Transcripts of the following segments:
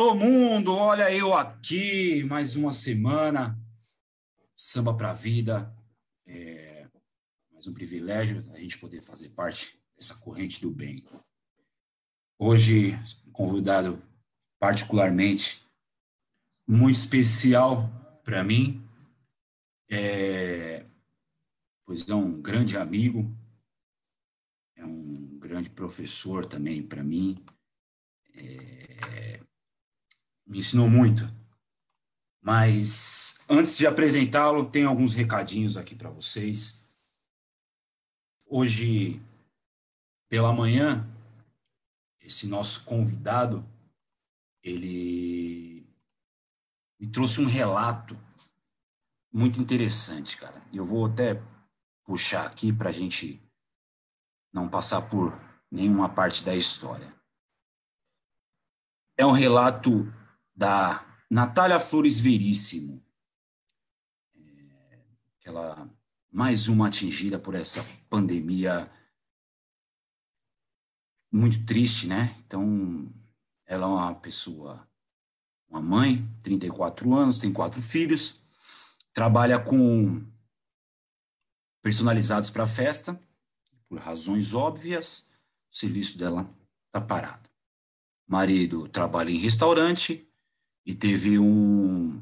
Alô, mundo! Olha eu aqui, mais uma semana. Samba para vida. É mais um privilégio a gente poder fazer parte dessa corrente do bem. Hoje, convidado particularmente muito especial para mim, é, pois é um grande amigo, é um grande professor também para mim. É, me ensinou muito. Mas antes de apresentá-lo, tem alguns recadinhos aqui para vocês. Hoje, pela manhã, esse nosso convidado, ele me trouxe um relato muito interessante, cara. Eu vou até puxar aqui para a gente não passar por nenhuma parte da história. É um relato da Natália Flores Veríssimo, é, aquela mais uma atingida por essa pandemia muito triste, né? Então, ela é uma pessoa, uma mãe, 34 anos, tem quatro filhos, trabalha com personalizados para festa, por razões óbvias, o serviço dela está parado. Marido trabalha em restaurante, e teve um,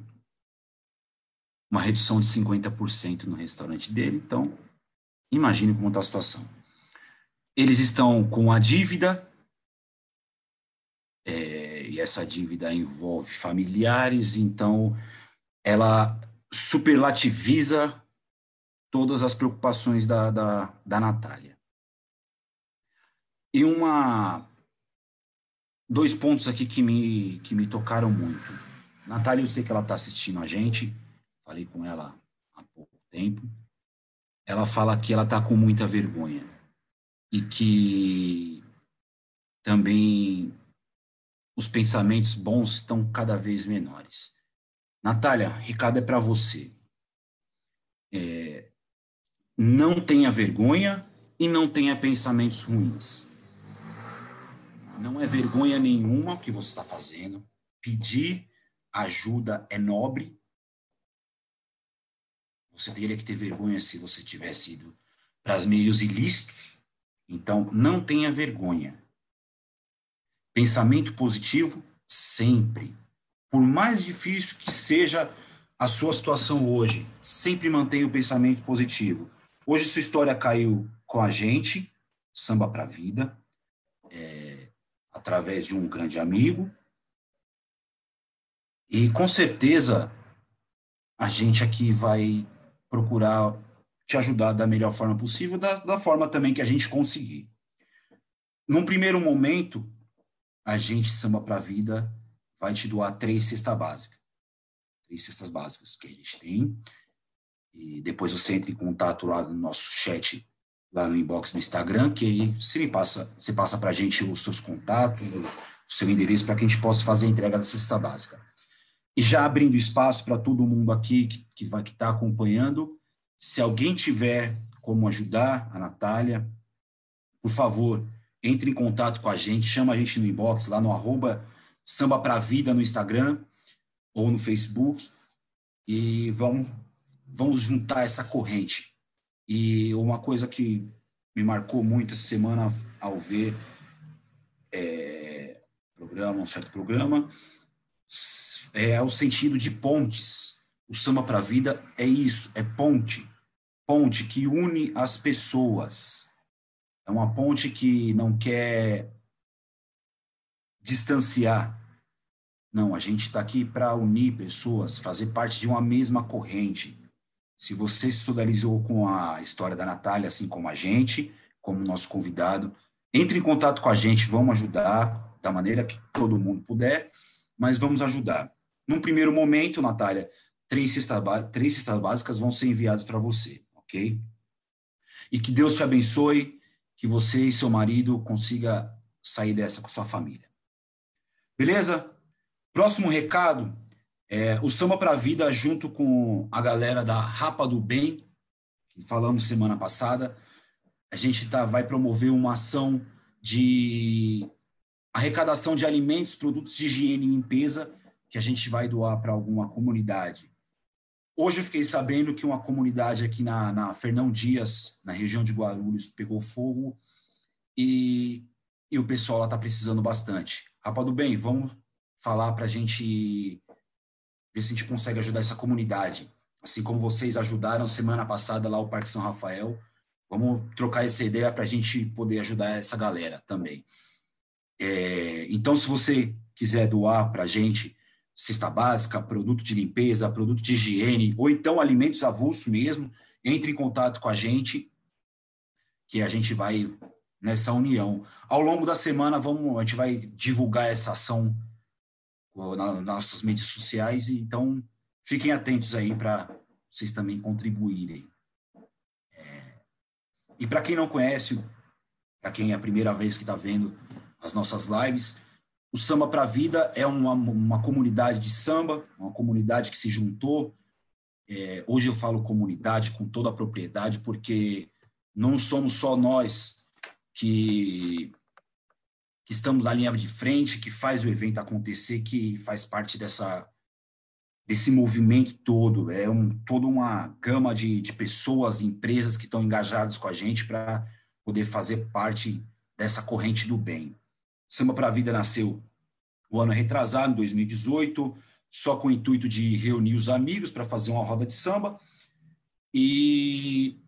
uma redução de 50% no restaurante dele. Então, imagine como está a situação. Eles estão com a dívida, é, e essa dívida envolve familiares, então ela superlativiza todas as preocupações da, da, da Natália. E uma dois pontos aqui que me, que me tocaram muito. Natália, eu sei que ela está assistindo a gente, falei com ela há pouco tempo. Ela fala que ela está com muita vergonha e que também os pensamentos bons estão cada vez menores. Natália, recado é para você. É, não tenha vergonha e não tenha pensamentos ruins. Não é vergonha nenhuma o que você está fazendo. Pedir ajuda é nobre. Você teria que ter vergonha se você tivesse ido para os meios ilícitos. Então, não tenha vergonha. Pensamento positivo, sempre. Por mais difícil que seja a sua situação hoje, sempre mantenha o pensamento positivo. Hoje sua história caiu com a gente, samba para a vida. É, através de um grande amigo. E com certeza a gente aqui vai procurar te ajudar da melhor forma possível, da, da forma também que a gente conseguir. Num primeiro momento, a gente, Samba para a Vida, vai te doar três cestas básicas. Três cestas básicas que a gente tem. E depois você entra em contato lá no nosso chat lá no inbox do Instagram, que aí você me passa, você passa para a gente os seus contatos, o, seu endereço, para que a gente possa fazer a entrega da cesta básica. E já abrindo espaço para todo mundo aqui que, que vai que está acompanhando, se alguém tiver como ajudar a Natália, por favor, entre em contato com a gente, chama a gente no inbox, lá no arroba Samba Pra Vida no Instagram ou no Facebook, e vamos, vamos juntar essa corrente. E uma coisa que me marcou muito essa semana ao ver é, programa, um certo programa, é o sentido de pontes. O samba para a vida é isso, é ponte. Ponte que une as pessoas. É uma ponte que não quer distanciar. Não, a gente está aqui para unir pessoas, fazer parte de uma mesma corrente. Se você se solidarizou com a história da Natália, assim como a gente, como nosso convidado, entre em contato com a gente, vamos ajudar da maneira que todo mundo puder, mas vamos ajudar. Num primeiro momento, Natália, três cestas, três cestas básicas vão ser enviadas para você, ok? E que Deus te abençoe, que você e seu marido consiga sair dessa com sua família. Beleza? Próximo recado é, o Samba para a Vida, junto com a galera da Rapa do Bem, que falamos semana passada, a gente tá, vai promover uma ação de arrecadação de alimentos, produtos de higiene e limpeza que a gente vai doar para alguma comunidade. Hoje eu fiquei sabendo que uma comunidade aqui na, na Fernão Dias, na região de Guarulhos, pegou fogo e, e o pessoal lá está precisando bastante. Rapaz do bem, vamos falar para a gente ver se a gente consegue ajudar essa comunidade. Assim como vocês ajudaram semana passada lá o Parque São Rafael, vamos trocar essa ideia para a gente poder ajudar essa galera também. É, então, se você quiser doar para a gente cesta básica, produto de limpeza, produto de higiene, ou então alimentos avulso mesmo, entre em contato com a gente, que a gente vai nessa união. Ao longo da semana, vamos, a gente vai divulgar essa ação nas nossas mídias sociais, então fiquem atentos aí para vocês também contribuírem. É, e para quem não conhece, para quem é a primeira vez que está vendo as nossas lives, o Samba para a Vida é uma, uma comunidade de samba, uma comunidade que se juntou. É, hoje eu falo comunidade com toda a propriedade, porque não somos só nós que, que estamos na linha de frente, que faz o evento acontecer, que faz parte dessa, desse movimento todo. É um, toda uma gama de, de pessoas, empresas que estão engajadas com a gente para poder fazer parte dessa corrente do bem. Samba para a Vida nasceu o ano retrasado, em 2018, só com o intuito de reunir os amigos para fazer uma roda de samba. E,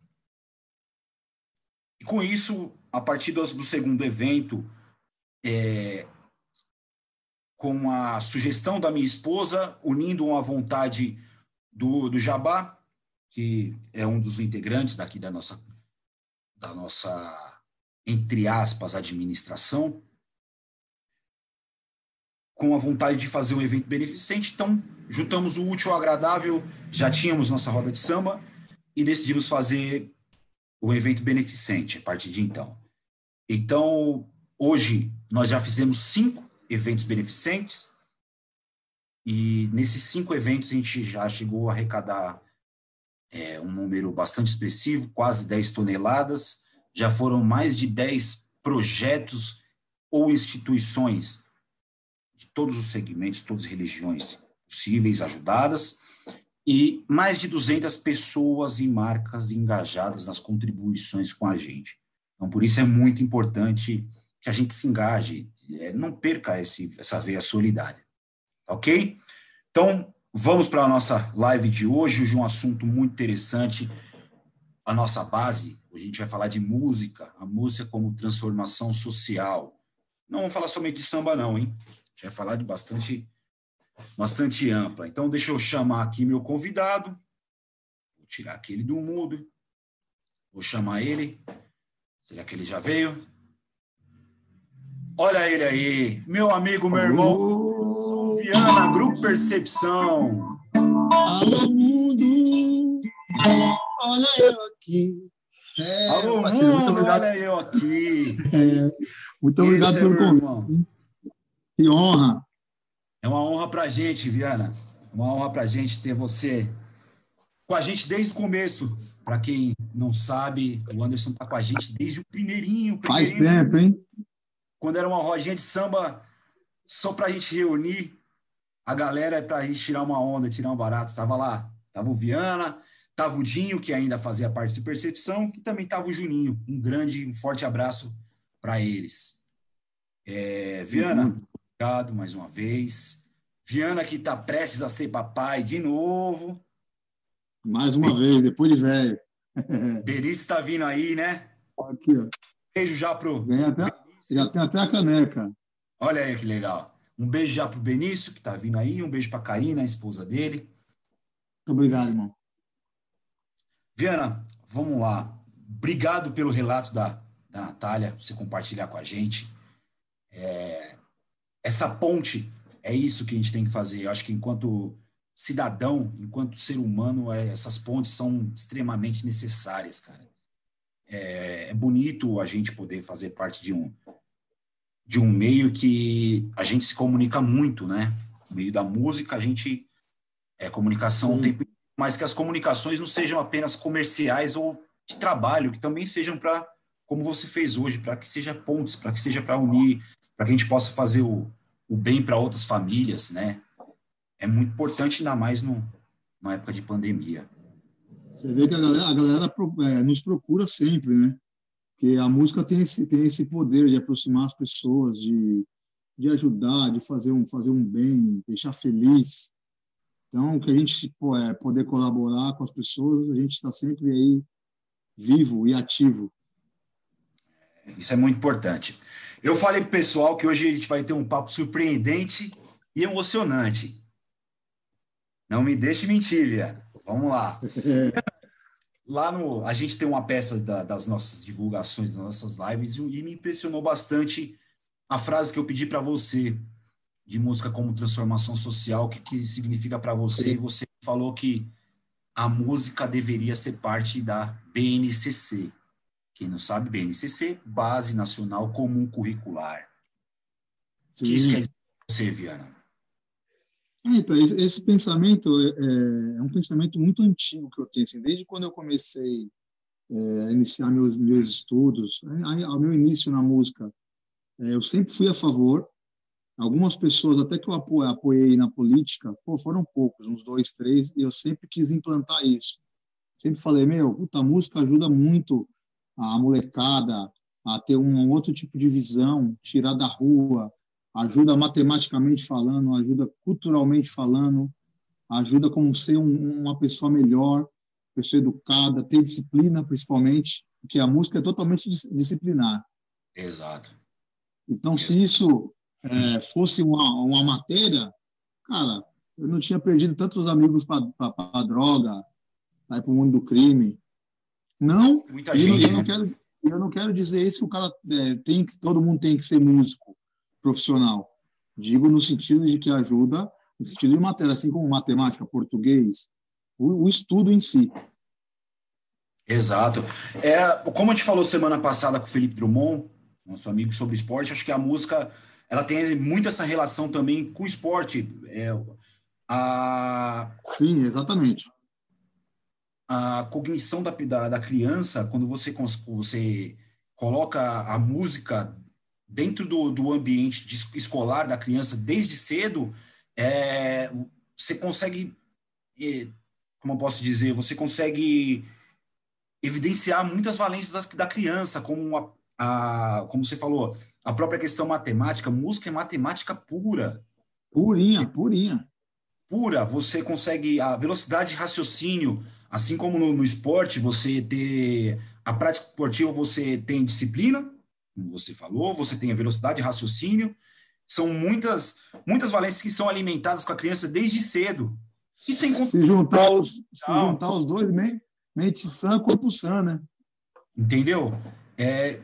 e com isso, a partir do, do segundo evento, é, com a sugestão da minha esposa, unindo uma vontade do, do Jabá, que é um dos integrantes daqui da nossa, da nossa, entre aspas, administração, com a vontade de fazer um evento beneficente. Então, juntamos o útil ao agradável, já tínhamos nossa roda de samba e decidimos fazer o evento beneficente a partir de então. Então, hoje nós já fizemos cinco eventos beneficentes e nesses cinco eventos a gente já chegou a arrecadar é, um número bastante expressivo, quase 10 toneladas. Já foram mais de 10 projetos ou instituições de todos os segmentos, todas as religiões possíveis ajudadas, e mais de 200 pessoas e marcas engajadas nas contribuições com a gente. Então, por isso é muito importante que a gente se engaje, é, não perca esse, essa veia solidária. Ok? Então, vamos para a nossa live de hoje, hoje um assunto muito interessante, a nossa base, hoje a gente vai falar de música, a música como transformação social. Não vamos falar somente de samba não, hein? gente vai falar de bastante, bastante ampla. Então, deixa eu chamar aqui meu convidado. Vou tirar aquele do mudo. Vou chamar ele. Será que ele já veio? Olha ele aí, meu amigo, meu irmão. Viana, Grupo Percepção. Alô, mundo. Olha eu aqui. É, Alô, parceiro, muito obrigado. olha eu aqui. É, muito obrigado Esse pelo é convite. Que honra. É uma honra para a gente, Viana. Uma honra para a gente ter você com a gente desde o começo. Para quem não sabe, o Anderson está com a gente desde o primeirinho, primeirinho. Faz tempo, hein? Quando era uma rodinha de samba só para a gente reunir a galera para a gente tirar uma onda, tirar um barato. Estava lá, estava o Viana, estava o Dinho, que ainda fazia parte de Percepção, e também estava o Juninho. Um grande, um forte abraço para eles. É, Viana, uhum. Obrigado mais uma vez. Viana que está prestes a ser papai de novo. Mais uma vez, depois de velho. Benício está vindo aí, né? Aqui, ó. Beijo já pro. Vem até, já tem até a caneca. Olha aí que legal. Um beijo já pro Benício, que está vindo aí. Um beijo para Karina, a esposa dele. Muito obrigado, irmão. Viana, vamos lá. Obrigado pelo relato da, da Natália, você compartilhar com a gente. É, essa ponte é isso que a gente tem que fazer. Eu acho que enquanto cidadão, enquanto ser humano, é, essas pontes são extremamente necessárias, cara. É, é, bonito a gente poder fazer parte de um de um meio que a gente se comunica muito, né? No meio da música, a gente é comunicação Sim. tempo, mas que as comunicações não sejam apenas comerciais ou de trabalho, que também sejam para como você fez hoje, para que seja pontes, para que seja para unir para que a gente possa fazer o, o bem para outras famílias, né? É muito importante, ainda mais no, numa época de pandemia. Você vê que a galera, a galera é, nos procura sempre, né? Porque a música tem esse, tem esse poder de aproximar as pessoas, de, de ajudar, de fazer um, fazer um bem, deixar feliz. Então, que a gente pô, é, poder colaborar com as pessoas, a gente está sempre aí vivo e ativo. Isso é muito importante. Eu falei para o pessoal que hoje a gente vai ter um papo surpreendente e emocionante. Não me deixe mentir, Viana. Vamos lá. Lá no, a gente tem uma peça da, das nossas divulgações, das nossas lives, e me impressionou bastante a frase que eu pedi para você de música como transformação social, o que, que significa para você. E você falou que a música deveria ser parte da BNCC. Quem não sabe, BNCC, Base Nacional Comum Curricular. O que isso quer dizer para você, Viana? É, então, esse, pensamento é, é, é, um pensamento muito antigo que eu tenho. Assim, desde quando eu comecei é, a iniciar meus, meus estudos, é, ao meu início na música, é, eu sempre fui a favor. Algumas pessoas, até que eu apoiei na política, pô, foram poucos, uns dois, três, e eu sempre quis implantar isso. Sempre falei, meu, puta, a música ajuda muito a molecada a ter um outro tipo de visão, tirar da rua, ajuda matematicamente falando, ajuda culturalmente falando, ajuda como ser um, uma pessoa melhor, pessoa educada, ter disciplina principalmente, porque a música é totalmente disciplinar. Exato. Então, Exato. se isso é, fosse uma, uma matéria, cara, eu não tinha perdido tantos amigos para a droga, para o mundo do crime. Não, Muita gente, eu, eu, não quero, eu não quero dizer isso que o cara é, tem que todo mundo tem que ser músico profissional. Digo no sentido de que ajuda, no sentido de matéria, assim como matemática, português, o, o estudo em si. Exato. É, como a gente falou semana passada com o Felipe Drummond, nosso amigo sobre esporte, acho que a música ela tem muito essa relação também com o esporte. É, a... Sim, exatamente. A cognição da, da, da criança, quando você, você coloca a música dentro do, do ambiente escolar da criança desde cedo, é, você consegue, é, como eu posso dizer, você consegue evidenciar muitas valências da, da criança, como a, a, como você falou, a própria questão matemática, música é matemática pura. Purinha, purinha. Pura, você consegue a velocidade de raciocínio, assim como no, no esporte, você ter a prática esportiva, você tem disciplina, como você falou, você tem a velocidade de raciocínio, são muitas, muitas valências que são alimentadas com a criança desde cedo. E sem se juntar os, se juntar os dois, mente sã, corpo sã, né? Entendeu? É,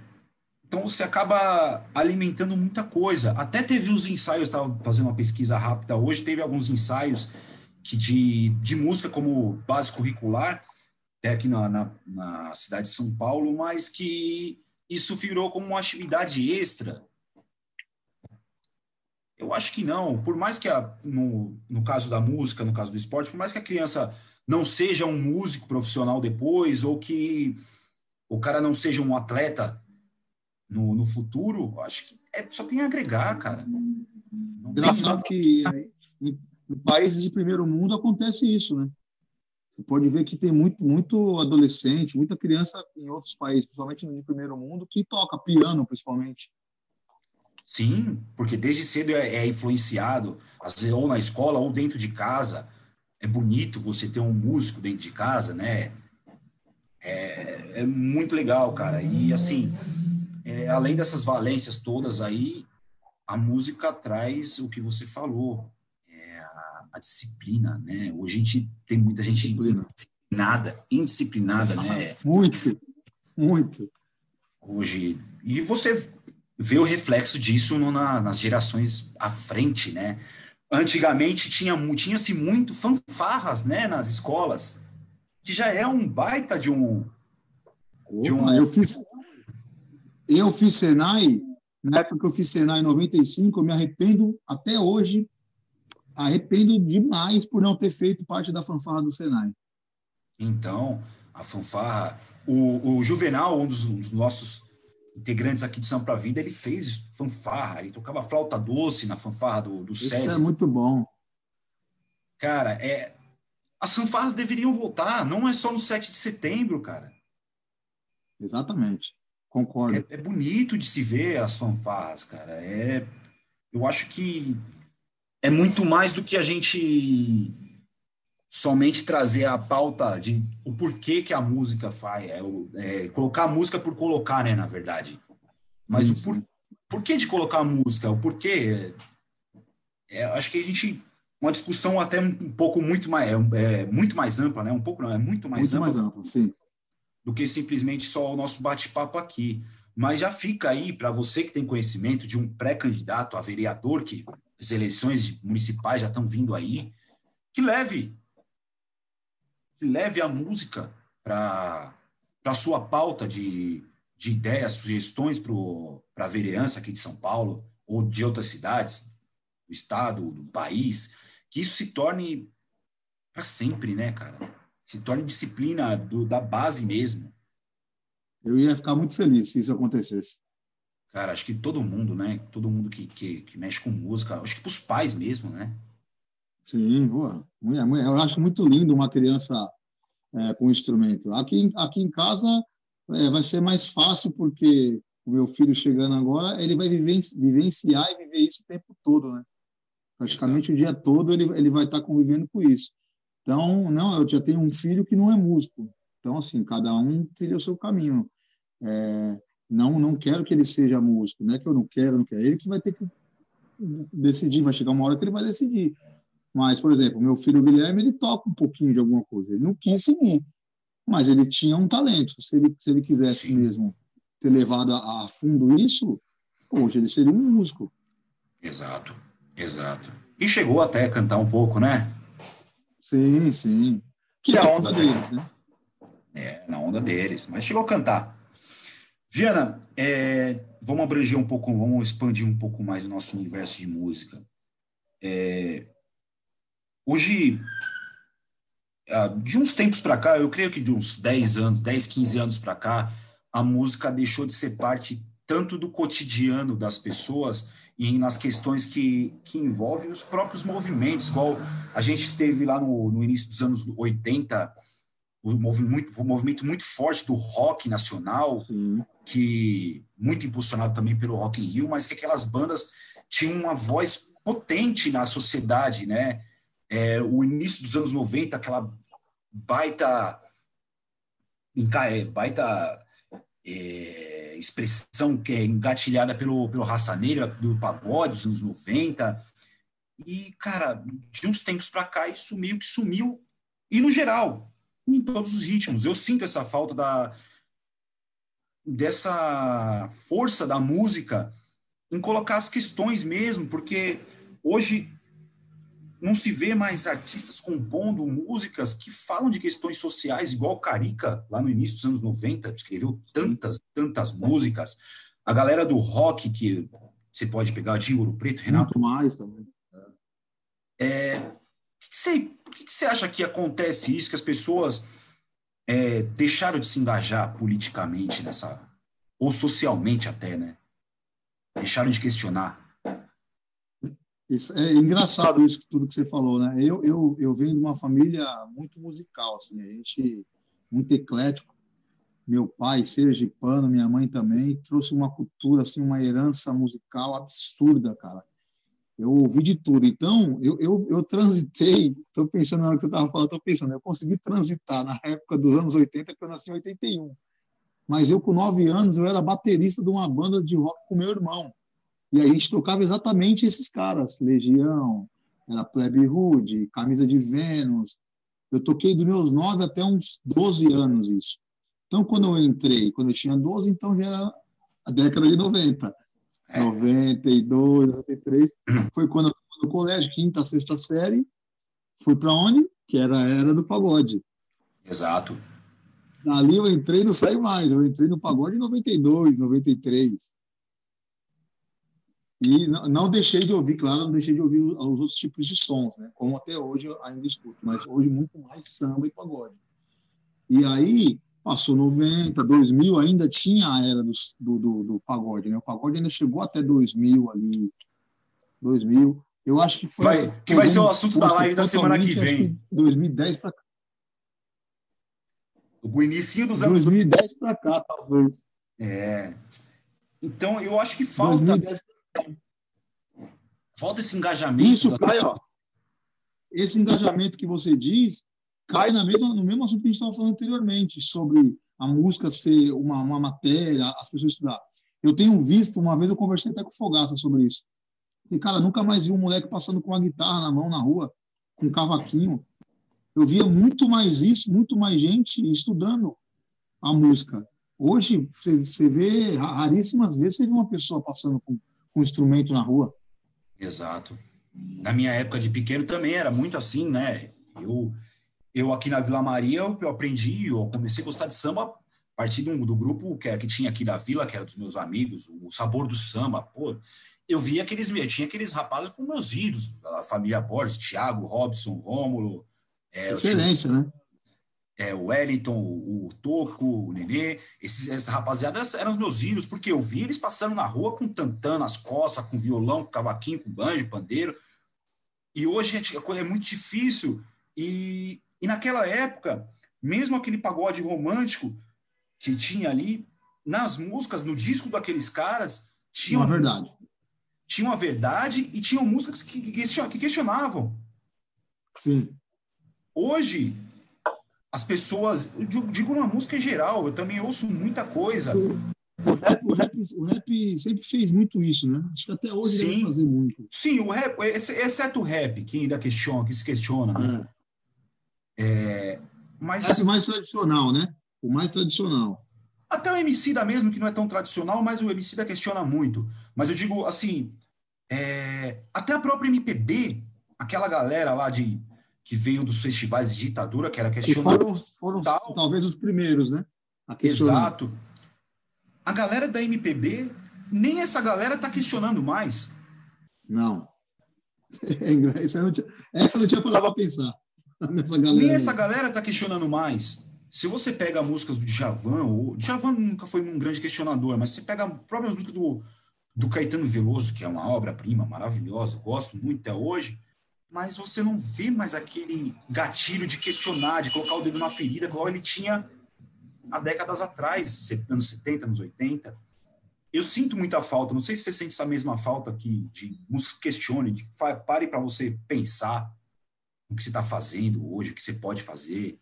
então você acaba alimentando muita coisa. Até teve os ensaios, estava fazendo uma pesquisa rápida hoje, teve alguns ensaios que de, de música como base curricular, até aqui na, na, na cidade de São Paulo, mas que isso virou como uma atividade extra? Eu acho que não. Por mais que, a, no, no caso da música, no caso do esporte, por mais que a criança não seja um músico profissional depois, ou que o cara não seja um atleta no, no futuro, acho que é, só tem a agregar, cara. Engraçado que em, em países de primeiro mundo acontece isso, né? Você pode ver que tem muito, muito adolescente, muita criança em outros países, principalmente no primeiro mundo, que toca piano, principalmente. Sim, porque desde cedo é, é influenciado, às vezes ou na escola ou dentro de casa. É bonito você ter um músico dentro de casa, né? É, é muito legal, cara. E assim, é, além dessas valências todas aí, a música traz o que você falou, a disciplina, né? Hoje a gente tem muita gente indisciplinada, indisciplinada, né? Muito, muito. Hoje, e você vê o reflexo disso no, na, nas gerações à frente, né? Antigamente tinha tinha-se muito fanfarras, né, nas escolas, que já é um baita de um Opa, de um eu fiz eu fiz Senai, na época que eu fiz Senai em 95, eu me arrependo até hoje arrependo demais por não ter feito parte da fanfarra do Senai. Então, a fanfarra, o, o Juvenal, um dos, um dos nossos integrantes aqui de Sampa Vida, ele fez fanfarra, ele tocava flauta doce na fanfarra do, do Isso César. é muito bom. Cara, é, as fanfarras deveriam voltar, não é só no 7 de setembro, cara. Exatamente, concordo. É, é bonito de se ver as fanfarras, cara. É, eu acho que é muito mais do que a gente somente trazer a pauta de o porquê que a música faz, é, é colocar a música por colocar, né, na verdade. Mas sim, o por, porquê de colocar a música, o porquê, é, acho que a gente uma discussão até um pouco muito mais é, é muito mais ampla, né? Um pouco não, é muito mais muito ampla, mais ampla sim. do que simplesmente só o nosso bate-papo aqui. Mas já fica aí para você que tem conhecimento de um pré-candidato a vereador que as eleições municipais já estão vindo aí, que leve que leve a música para a sua pauta de, de ideias, sugestões para a vereança aqui de São Paulo ou de outras cidades, do estado, do país, que isso se torne para sempre, né, cara? Se torne disciplina do, da base mesmo. Eu ia ficar muito feliz se isso acontecesse. Cara, acho que todo mundo, né? Todo mundo que, que, que mexe com música, acho que para os pais mesmo, né? Sim, boa. Eu acho muito lindo uma criança é, com instrumento. Aqui, aqui em casa é, vai ser mais fácil porque o meu filho chegando agora, ele vai vivenciar e viver isso o tempo todo, né? Praticamente Exato. o dia todo ele, ele vai estar convivendo com isso. Então, não, eu já tenho um filho que não é músico. Então, assim, cada um trilha o seu caminho. É, não, não quero que ele seja músico, não é que eu não quero, não quero. Ele que vai ter que decidir, vai chegar uma hora que ele vai decidir. Mas, por exemplo, meu filho Guilherme, ele toca um pouquinho de alguma coisa. Ele não quis seguir, mas ele tinha um talento. Se ele, se ele quisesse Sim. mesmo ter levado a, a fundo isso, hoje ele seria um músico. Exato. Exato. E chegou até a cantar um pouco, né? Sim, sim. Que é a onda deles, né? É, na onda deles, mas chegou a cantar. Viana, é, vamos abranger um pouco, vamos expandir um pouco mais o nosso universo de música. É, hoje, ah, de uns tempos para cá, eu creio que de uns 10 anos, 10, 15 anos para cá, a música deixou de ser parte tanto do cotidiano das pessoas e nas questões que, que envolvem os próprios movimentos, igual a gente teve lá no, no início dos anos 80, o movimento, um movimento muito forte do rock nacional, Sim. que muito impulsionado também pelo Rock in Rio, mas que aquelas bandas tinham uma voz potente na sociedade, né? É, o início dos anos 90, aquela baita é, baita é, expressão que é engatilhada pelo, pelo raça negra, do pagode dos anos 90. E, cara, de uns tempos para cá, isso meio que sumiu. E, no geral, em todos os ritmos. Eu sinto essa falta da dessa força da música em colocar as questões mesmo, porque hoje não se vê mais artistas compondo músicas que falam de questões sociais, igual Carica, lá no início dos anos 90, escreveu tantas, tantas músicas. A galera do rock, que você pode pegar de Ouro Preto, Renato. Muito mais também. É, você, por que, que você acha que acontece isso, que as pessoas é, deixaram de se engajar politicamente nessa, ou socialmente até, né? Deixaram de questionar. Isso, é engraçado isso tudo que você falou, né? Eu, eu, eu venho de uma família muito musical, assim, a gente muito eclético. Meu pai, sergipano, minha mãe também, trouxe uma cultura, assim, uma herança musical absurda, cara. Eu ouvi de tudo. Então, eu, eu, eu transitei, estou pensando na hora que você estava falando, estou pensando, eu consegui transitar na época dos anos 80, que eu nasci em 81. Mas eu, com nove anos, eu era baterista de uma banda de rock com meu irmão. E a gente tocava exatamente esses caras, Legião, era Plebe Hood, Camisa de Vênus. Eu toquei dos meus 9 até uns 12 anos isso. Então, quando eu entrei, quando eu tinha 12, então já era a década de 90. É. 92, 93. Foi quando eu fui no colégio, quinta, sexta série. Fui para onde? Que era a era do pagode. Exato. Dali eu entrei e não saí mais. Eu entrei no pagode em 92, 93. E não, não, deixei de ouvir, claro, não deixei de ouvir os, outros tipos de sons, né? como até hoje eu ainda escuto, mas hoje muito mais samba e pagode. E aí, Passou 90, 2000, ainda tinha a era do, do, do, do pagode, né? O pagode ainda chegou até 2000 ali, 2000. Eu acho que foi. Vai, que vai ser o assunto da live da semana que vem. Que 2010 para cá. O início dos anos. 2010 para cá, talvez. É. Então, eu acho que falta. 2010 Falta esse engajamento. Isso da... cai, ó. Esse engajamento que você diz cai na mesma, no mesmo assunto que a gente estava falando anteriormente, sobre a música ser uma, uma matéria, as pessoas estudar. Eu tenho visto, uma vez eu conversei até com o Fogaça sobre isso. E, cara, nunca mais vi um moleque passando com uma guitarra na mão na rua, com um cavaquinho. Eu via muito mais isso, muito mais gente estudando a música. Hoje, você vê, raríssimas vezes, você vê uma pessoa passando com, com um instrumento na rua. Exato. Na minha época de pequeno também era muito assim, né? Eu, eu aqui na Vila Maria, eu aprendi, eu comecei a gostar de samba a partir do, do grupo que, que tinha aqui da vila, que era dos meus amigos, o Sabor do Samba. Pô, eu via aqueles, eu tinha aqueles rapazes com meus ídolos, a família Borges, Thiago, Robson, Rômulo. É, Excelência, né? É, o Wellington, o, o Toco, o Nenê, esses, essa rapaziada eram os meus ídolos, porque eu vi eles passando na rua com tantã nas costas, com violão, com cavaquinho, com banjo, pandeiro. E hoje a coisa é muito difícil. E, e naquela época, mesmo aquele pagode romântico que tinha ali, nas músicas, no disco daqueles caras, tinha uma verdade tinha uma verdade e tinham músicas que, que questionavam. Sim. Hoje, as pessoas, eu digo uma música em geral, eu também ouço muita coisa. O rap, o rap, o rap sempre fez muito isso, né? Acho que até hoje Sim. deve fazer muito. Sim, o rap, exceto o rap, que ainda questiona, que se questiona, né? É. É, mas... Rap mais tradicional, né? O mais tradicional. Até o MC da mesmo, que não é tão tradicional, mas o MC da questiona muito. Mas eu digo assim, é, até a própria MPB, aquela galera lá de que veio dos festivais de ditadura, que era questionada. foram, foram talvez os primeiros, né? A Exato. A galera da MPB, nem essa galera está questionando mais. Não. É, essa, não tinha, essa não tinha parado para pensar. Nessa galera nem essa galera está questionando mais. Se você pega músicas do Djavan, o Djavan nunca foi um grande questionador, mas você pega próprias músicas do, do Caetano Veloso, que é uma obra-prima maravilhosa, gosto muito até hoje, mas você não vê mais aquele gatilho de questionar, de colocar o dedo na ferida, igual ele tinha há décadas atrás, anos 70, anos 80. Eu sinto muita falta, não sei se você sente essa mesma falta aqui, de música questione, de pare para você pensar o que você está fazendo hoje, o que você pode fazer,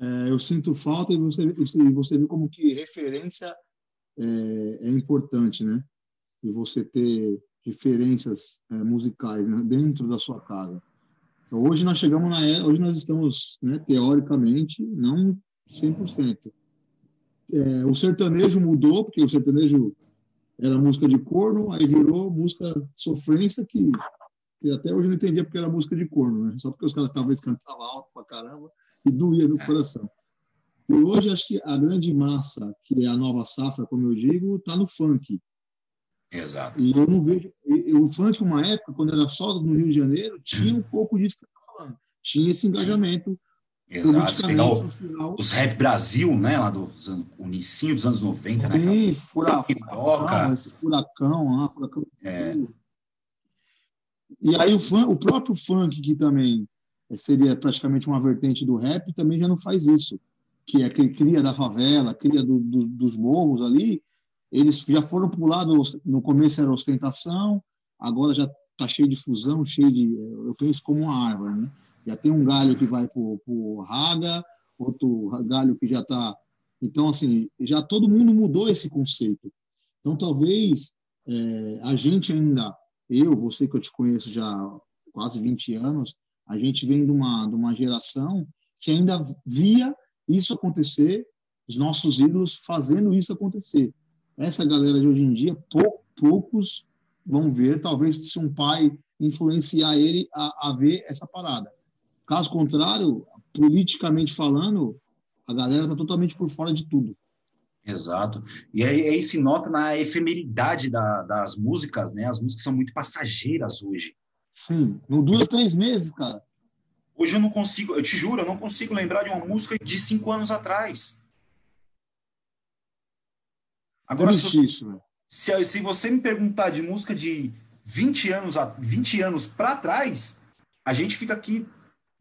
é, eu sinto falta e você, e você vê como que referência é, é importante, né? E você ter referências é, musicais né, dentro da sua casa. Então, hoje nós chegamos na era, hoje nós estamos, né, teoricamente, não 100%. É, o sertanejo mudou, porque o sertanejo era música de corno, aí virou música sofrência, que, que até hoje eu não entendia porque era música de corno, né? Só porque os caras talvez cantavam alto pra caramba e doía no coração. E hoje acho que a grande massa, que é a nova safra, como eu digo, está no funk. Exato. E eu não vejo. O funk, uma época, quando era só no Rio de Janeiro, tinha um pouco disso que você está falando. Tinha esse engajamento. Exato. Pegar o, social. os Rap Brasil, né? Lá do o início dos anos 90, Sim, né? furacão, esse furacão lá, furacão. É. E aí o, fun, o próprio funk que também seria praticamente uma vertente do rap, também já não faz isso, que é que cria da favela, cria do, do, dos morros ali, eles já foram para o lado, no começo era ostentação, agora já está cheio de fusão, cheio de, eu penso como uma árvore, né? Já tem um galho que vai para o raga, outro galho que já está... Então, assim, já todo mundo mudou esse conceito. Então, talvez é, a gente ainda, eu, você que eu te conheço já há quase 20 anos, a gente vem de uma, de uma geração que ainda via isso acontecer, os nossos ídolos fazendo isso acontecer. Essa galera de hoje em dia, pou, poucos vão ver, talvez se um pai influenciar ele a, a ver essa parada. Caso contrário, politicamente falando, a galera está totalmente por fora de tudo. Exato. E aí, aí se nota na efemeridade da, das músicas, né? As músicas são muito passageiras hoje. Sim, não dura três meses, cara. Hoje eu não consigo, eu te juro, eu não consigo lembrar de uma música de cinco anos atrás. Agora, se, se, se, você me perguntar de música de 20 anos, 20 anos para trás, a gente fica aqui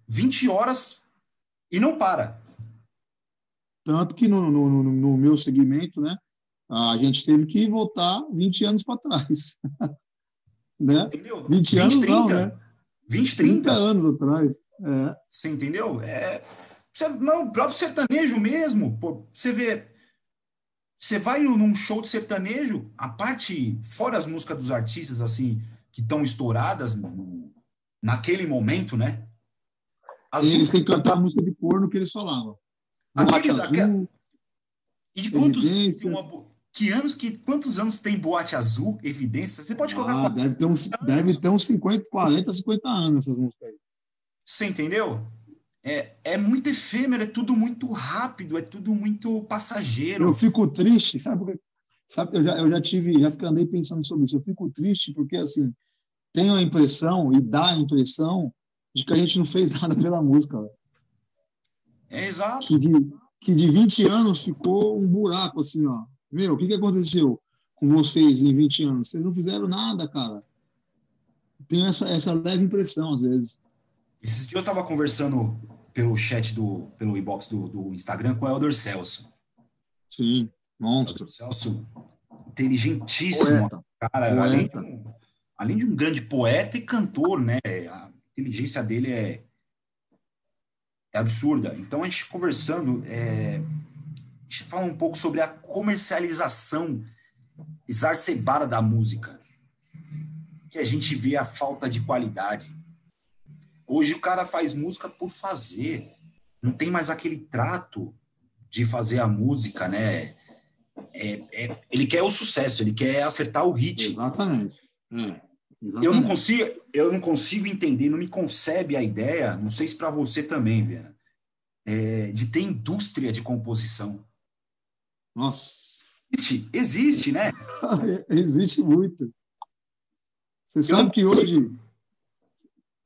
20 horas e não para. Tanto que no, no, no meu segmento, né, a gente teve que voltar 20 anos para trás. né? Entendeu? 20, 20 anos 30, não, né? 20, 30. 30 anos atrás. É. Você entendeu? É, você, não, o próprio sertanejo mesmo. Pô, você vê. Você vai num show de sertanejo, a parte, fora as músicas dos artistas, assim, que estão estouradas no, naquele momento, né? As eles têm que cantar a música de porno que eles falavam. Aqueles, azul, e de quantos. Uma, que anos que quantos anos tem boate azul, evidência? Você pode colocar. Ah, deve ter uns, deve ter uns 50, 40, 50 anos essas músicas aí. Você entendeu? É, é muito efêmero, é tudo muito rápido, é tudo muito passageiro. Eu fico triste, sabe? Porque, sabe eu, já, eu já tive, já fiquei, andei pensando sobre isso. Eu fico triste porque, assim, tenho a impressão e dá a impressão de que a gente não fez nada pela música. É exato. Que de, que de 20 anos ficou um buraco, assim, ó. Meu, o que, que aconteceu com vocês em 20 anos? Vocês não fizeram nada, cara. Tenho essa, essa leve impressão, às vezes. Esses dias eu estava conversando pelo chat do, pelo inbox do, do Instagram com o Elder Celso. Sim, monstro. Elder Celso, inteligentíssimo, poeta. cara. Poeta. Além, de um, além de um grande poeta e cantor, né? A inteligência dele é, é absurda. Então, a gente conversando, é, a gente fala um pouco sobre a comercialização exacerbada da música. Que a gente vê a falta de qualidade Hoje o cara faz música por fazer. Não tem mais aquele trato de fazer a música, né? É, é, ele quer o sucesso, ele quer acertar o hit. Exatamente. Hum. Exatamente. Eu não consigo, eu não consigo entender, não me concebe a ideia, não sei se para você também, Viana, é, de ter indústria de composição. Nossa. Existe, existe, né? existe muito. Você eu sabe que hoje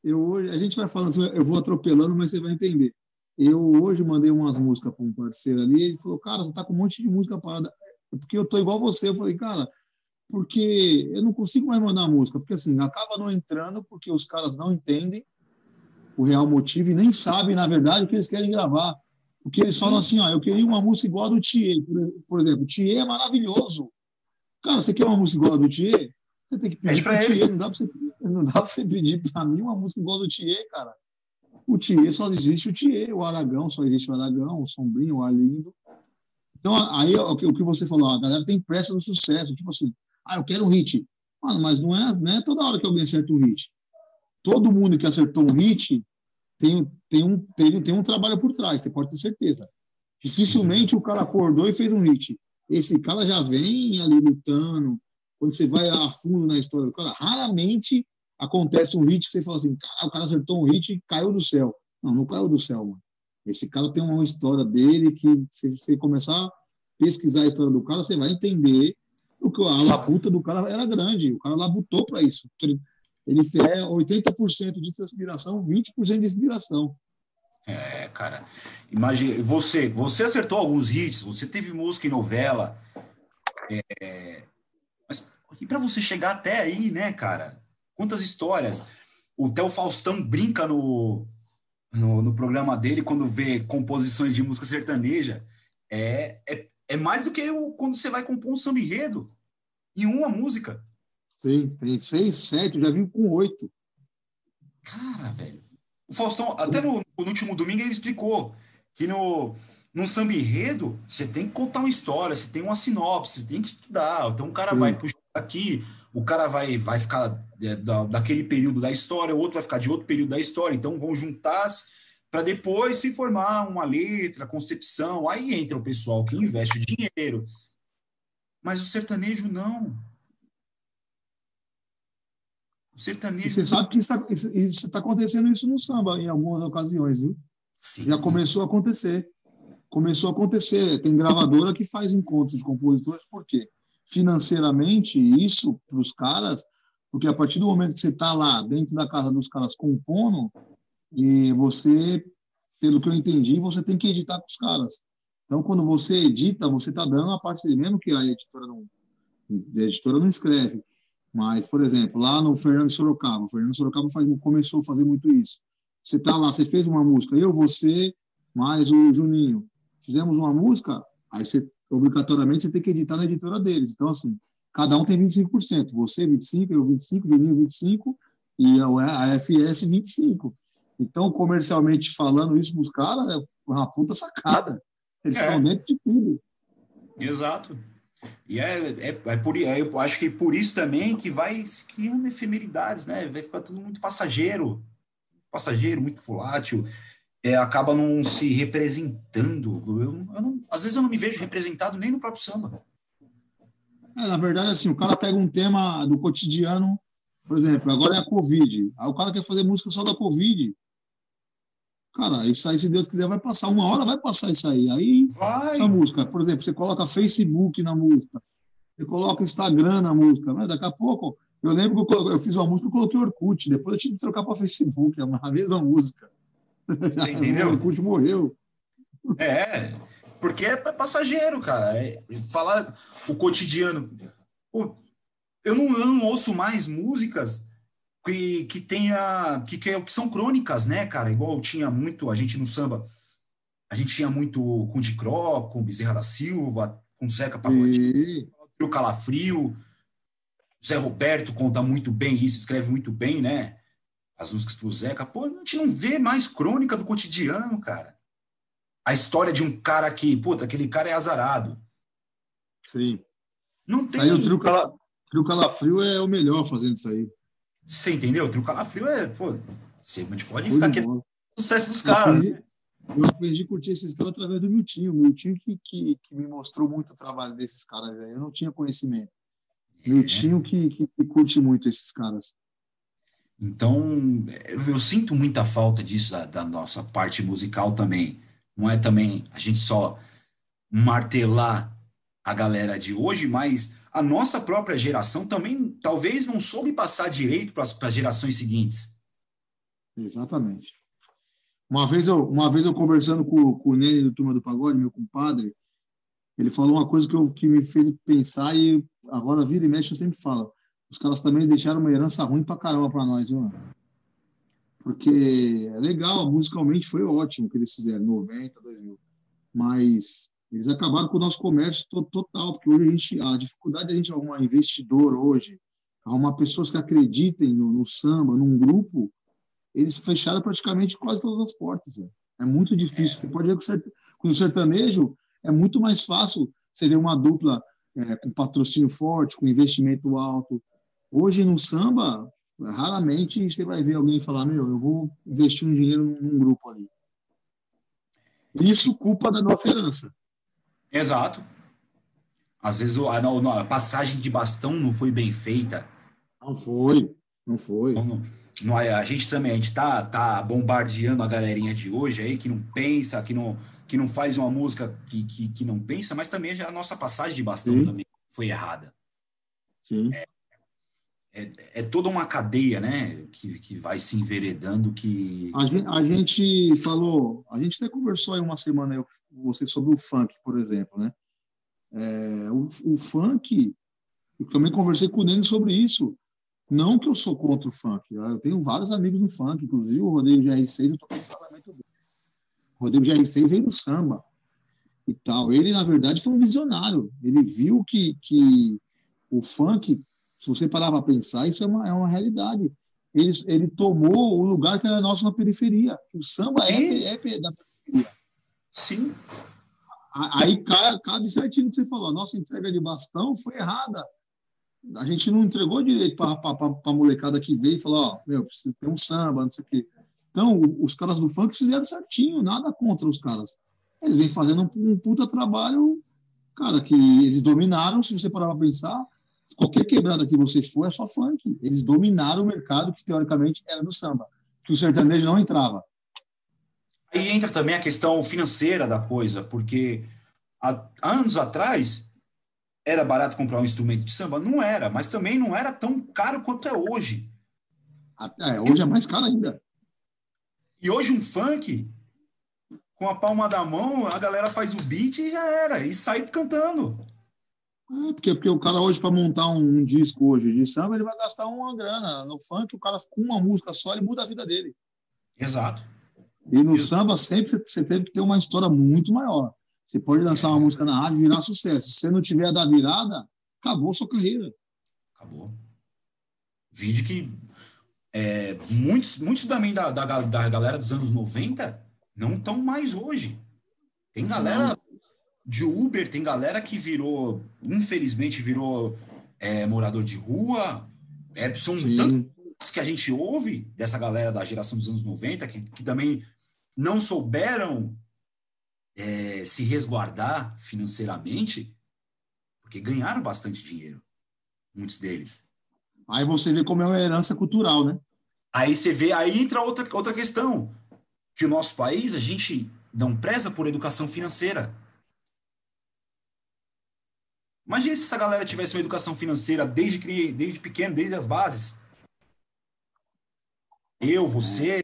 eu hoje, a gente vai falando, eu vou atropelando, mas você vai entender. Eu hoje mandei umas músicas para um parceiro ali, ele falou, cara, você tá com um monte de música parada. Porque eu tô igual você. Eu falei, cara, porque eu não consigo mais mandar música, porque assim, acaba não entrando, porque os caras não entendem o real motivo e nem sabem, na verdade, o que eles querem gravar. Porque eles falam assim, ó, eu queria uma música igual a do Thier, por exemplo. Thier é maravilhoso. Cara, você quer uma música igual a do Thier? Você tem que pedir para ele. Não dá para você, não dá pra você pedir para mim uma música igual do Thier, cara. O Thier só existe o Thier, o Aragão só existe o Aragão, o Sombrinho, o Arlindo. Então, aí o que, o que você falou, a galera tem pressa no sucesso. Tipo assim, ah, eu quero um hit. Mano, mas não é, não é toda hora que alguém acerta um hit. Todo mundo que acertou um hit tem, tem, um, tem, tem um trabalho por trás, você pode ter certeza. Dificilmente o cara acordou e fez um hit. Esse cara já vem ali lutando, quando você vai a fundo na história do cara, raramente acontece um hit que você fala assim, cara, o cara acertou um hit e caiu do céu. Não, não caiu do céu, mano. Esse cara tem uma história dele que, se você começar a pesquisar a história do cara, você vai entender a labuta do cara era grande. O cara labutou para isso. Ele é 80% de inspiração, 20% de inspiração. É, cara. Imagina, você, você acertou alguns hits, você teve música em novela. É, e para você chegar até aí, né, cara? Quantas histórias. O Theo Faustão brinca no, no, no, programa dele quando vê composições de música sertaneja. É, é, é mais do que o, quando você vai compor um samba enredo em uma música. Sim, tem seis, sete, eu já vim com oito. Cara, velho. O Faustão, até no, no último domingo, ele explicou que no, num samba enredo, você tem que contar uma história, você tem uma sinopse, você tem que estudar. Então o cara Sim. vai puxar aqui, o cara vai, vai ficar é, da, daquele período da história, o outro vai ficar de outro período da história, então vão juntar-se para depois se formar uma letra, concepção. Aí entra o pessoal que investe dinheiro. Mas o sertanejo não. O sertanejo. E você sabe que está tá acontecendo isso no samba em algumas ocasiões, viu? Sim. Já começou a acontecer. Começou a acontecer. Tem gravadora que faz encontros de compositores, por quê? financeiramente isso para os caras, porque a partir do momento que você está lá dentro da casa dos caras compondo, E você, pelo que eu entendi, você tem que editar com os caras. Então, quando você edita, você está dando a parte mesmo que a editora não, a editora não escreve. Mas, por exemplo, lá no Fernando Sorocaba, o Fernando Sorocaba faz, começou a fazer muito isso. Você está lá, você fez uma música, eu, você, mais o Juninho, fizemos uma música, aí você, obrigatoriamente, você tem que editar na editora deles. Então, assim, cada um tem 25%. Você, 25%, eu, 25%, Juninho, 25%, e a FS, 25%. Então, comercialmente falando isso para os caras, é uma puta sacada. Eles é. estão dentro de tudo. Exato. E é, é, é por é, eu acho que por isso também que vai criando efemeridades, né? Vai ficar tudo muito passageiro, passageiro, muito volátil. É, acaba não se representando. Eu, eu não, às vezes eu não me vejo representado nem no próprio samba. É, na verdade, assim, o cara pega um tema do cotidiano, por exemplo, agora é a Covid. Aí o cara quer fazer música só da Covid. Cara, isso aí, se Deus quiser, vai passar. Uma hora vai passar isso aí. Aí, vai. essa música, por exemplo, você coloca Facebook na música, você coloca Instagram na música, né? daqui a pouco. Eu lembro que eu, eu fiz uma música, eu coloquei Orkut, depois eu tive que trocar para Facebook, é uma mesma música. Você entendeu? o Orkut morreu. É, porque é passageiro, cara. É, falar o cotidiano. Pô, eu, não, eu não ouço mais músicas que, que tenha que, que, que são crônicas, né, cara? Igual tinha muito a gente no samba, a gente tinha muito com de com Bezerra da Silva, com Zeca Pagodinho, o Calafrio, Zé Roberto conta muito bem isso, escreve muito bem, né? As músicas pro Zeca. Pô, a gente não vê mais crônica do cotidiano, cara. A história de um cara que, puta, aquele cara é azarado. Sim. Não tem. Aí o Trio, Cala... Trio Calafrio é o melhor fazendo isso aí. Você entendeu? Trio calafrio é, pô, você, a gente pode ficar aqui sucesso dos caras. Eu, eu aprendi a curtir esses caras através do Miltinho. O Miltinho que, que, que, me mostrou muito o trabalho desses caras. Eu não tinha conhecimento. É. Miltinho que, que, que curte muito esses caras. Então, eu sinto muita falta disso da, da, nossa parte musical também. Não é também a gente só martelar a galera de hoje, mas a nossa própria geração também talvez não soube passar direito para as gerações seguintes. Exatamente. Uma vez eu, uma vez eu conversando com, com o Nene do Turma do Pagode, meu compadre, ele falou uma coisa que, eu, que me fez pensar e agora vira e mexe eu sempre falo. Os caras também deixaram uma herança ruim pra caramba pra nós, viu? Porque é legal, musicalmente foi ótimo o que eles fizeram, 90, 2000. Mas eles acabaram com o nosso comércio total, porque hoje a, gente, a dificuldade de a gente arrumar investidor hoje, arrumar pessoas que acreditem no, no samba, num grupo, eles fecharam praticamente quase todas as portas. Né? É muito difícil. Você pode ver que com o sertanejo é muito mais fácil você ver uma dupla é, com patrocínio forte, com investimento alto. Hoje no samba, raramente você vai ver alguém falar: Meu, eu vou investir um dinheiro num, num grupo ali. Isso culpa da nossa herança. Exato. Às vezes a, a, passagem de bastão não foi bem feita. Não foi, não foi. Não, não, a gente também, a gente tá, tá bombardeando a galerinha de hoje aí que não pensa, que não, que não faz uma música que, que, que não pensa, mas também a nossa passagem de bastão Sim. também foi errada. Sim. É, é, é, toda uma cadeia, né, que, que vai se enveredando que... A gente, a gente falou, a gente até conversou aí uma semana eu, você sobre o funk, por exemplo, né? É, o, o, funk, eu também conversei com o Nene sobre isso. Não que eu sou contra o funk, eu tenho vários amigos no funk, inclusive o Rodrigo GR6, eu toquei no casamento dele. O Rodrigo GR6 veio do samba e tal. Ele, na verdade, foi um visionário. Ele viu que, que o funk se você parar para pensar, isso é uma, é uma realidade. Ele, ele tomou o lugar que era nosso na periferia. O samba é, é, da periferia. Sim. Aí cada certinho que você falou. A nossa entrega de bastão foi errada. A gente não entregou direito para a molecada que veio e falou: Ó, meu, precisa ter um samba, não sei o quê. Então, os caras do funk fizeram certinho, nada contra os caras. Eles vêm fazendo um, um puta trabalho, cara, que eles dominaram, se você parar para pensar Qualquer quebrada que você for é só funk. Eles dominaram o mercado que teoricamente era no samba, que o sertanejo não entrava. Aí entra também a questão financeira da coisa, porque há anos atrás era barato comprar um instrumento de samba? Não era, mas também não era tão caro quanto é hoje. É, hoje é mais caro ainda. E hoje um funk, com a palma da mão, a galera faz o beat e já era, e sai cantando. É, porque, porque o cara hoje, para montar um, um, disco hoje de samba, ele vai gastar uma grana. No funk, o cara com uma música só, ele muda a vida dele. Exato. E no Isso. samba, sempre você teve que ter uma história muito maior. Você pode lançar uma música na rádio e virar sucesso. Se você não tiver a da virada, acabou sua carreira. Acabou. Vídeo que é, muitos, muitos também da, da, da galera dos anos 90 não estão mais hoje. Tem galera de Uber, tem galera que virou, infelizmente, virou é, morador de rua. É, são Sim. tantos que a gente ouve dessa galera da geração dos anos 90 que, que também não souberam é, se resguardar financeiramente, porque ganharam bastante dinheiro, muitos deles. Aí você vê como é uma herança cultural, né? Aí você vê, aí entra outra, outra questão, que o nosso país, a gente não preza por educação financeira. Imagina se essa galera tivesse uma educação financeira desde, desde pequeno, desde as bases. Eu, você,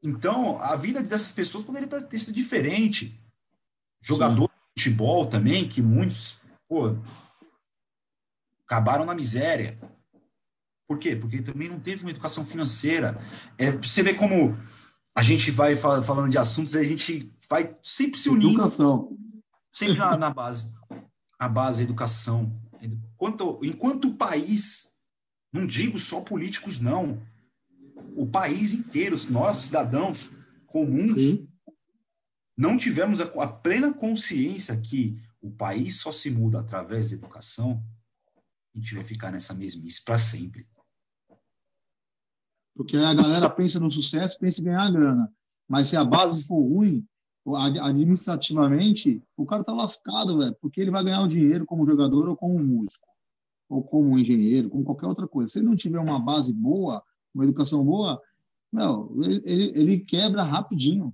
então, a vida dessas pessoas poderia ter sido diferente. Jogador Sim. de futebol também, que muitos pô, acabaram na miséria. Por quê? Porque também não teve uma educação financeira. É, você vê como a gente vai falando de assuntos, a gente vai sempre se unindo. Educação. Sempre na, na base. A base é educação. Enquanto, enquanto o país, não digo só políticos, não, o país inteiro, nós cidadãos comuns, Sim. não tivemos a, a, plena consciência que o país só se muda através da educação, a gente vai ficar nessa mesmice para sempre. Porque a galera pensa no sucesso, pensa em ganhar grana. Mas se a base for ruim, administrativamente, o cara tá lascado, velho, porque ele vai ganhar o dinheiro como jogador ou como músico, ou como engenheiro, como qualquer outra coisa. Se ele não tiver uma base boa, uma educação boa, meu, ele, ele, ele quebra rapidinho.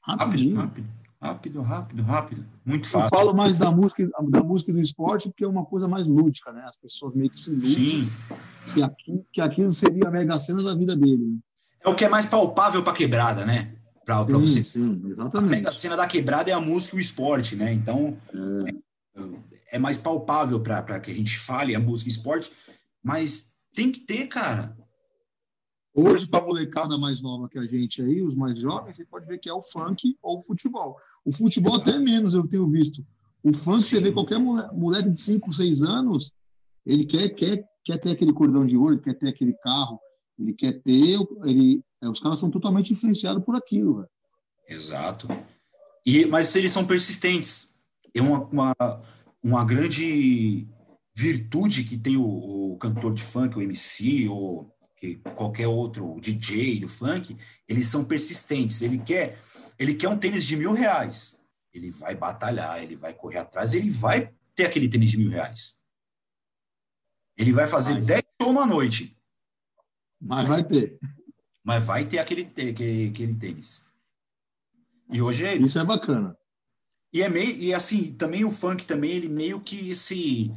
Rapidinho. Rápido, rápido, rápido, rápido. Muito fácil. Eu falo mais da música, da música do esporte porque é uma coisa mais lúdica, né? As pessoas meio que se iludem Sim. Que, aqui, que aquilo seria a mega cena da vida dele. Né? É o que é mais palpável para quebrada, né? Para você. Sim, exatamente. A mega cena da quebrada é a música e o esporte, né? Então, é, é mais palpável para que a gente fale a música e esporte, mas tem que ter, cara. Hoje, para a molecada mais nova que a gente aí, os mais jovens, você pode ver que é o funk ou o futebol. O futebol até menos eu tenho visto. O funk, Sim. você vê qualquer moleque de 5, 6 anos, ele quer, quer, quer ter aquele cordão de ouro, quer ter aquele carro, ele quer ter. Ele, é, os caras são totalmente influenciados por aquilo. Véio. Exato. E, mas eles são persistentes. É uma, uma, uma grande virtude que tem o, o cantor de funk, o MC, ou que qualquer outro DJ do funk, eles são persistentes. Ele quer, ele quer um tênis de mil reais. Ele vai batalhar, ele vai correr atrás, ele vai ter aquele tênis de mil reais. Ele vai fazer vai. 10 shows uma noite. Mas vai ter. Mas vai ter aquele, aquele, aquele tênis. E hoje é... Isso é bacana. E é meio, e assim, também o funk também, ele meio que se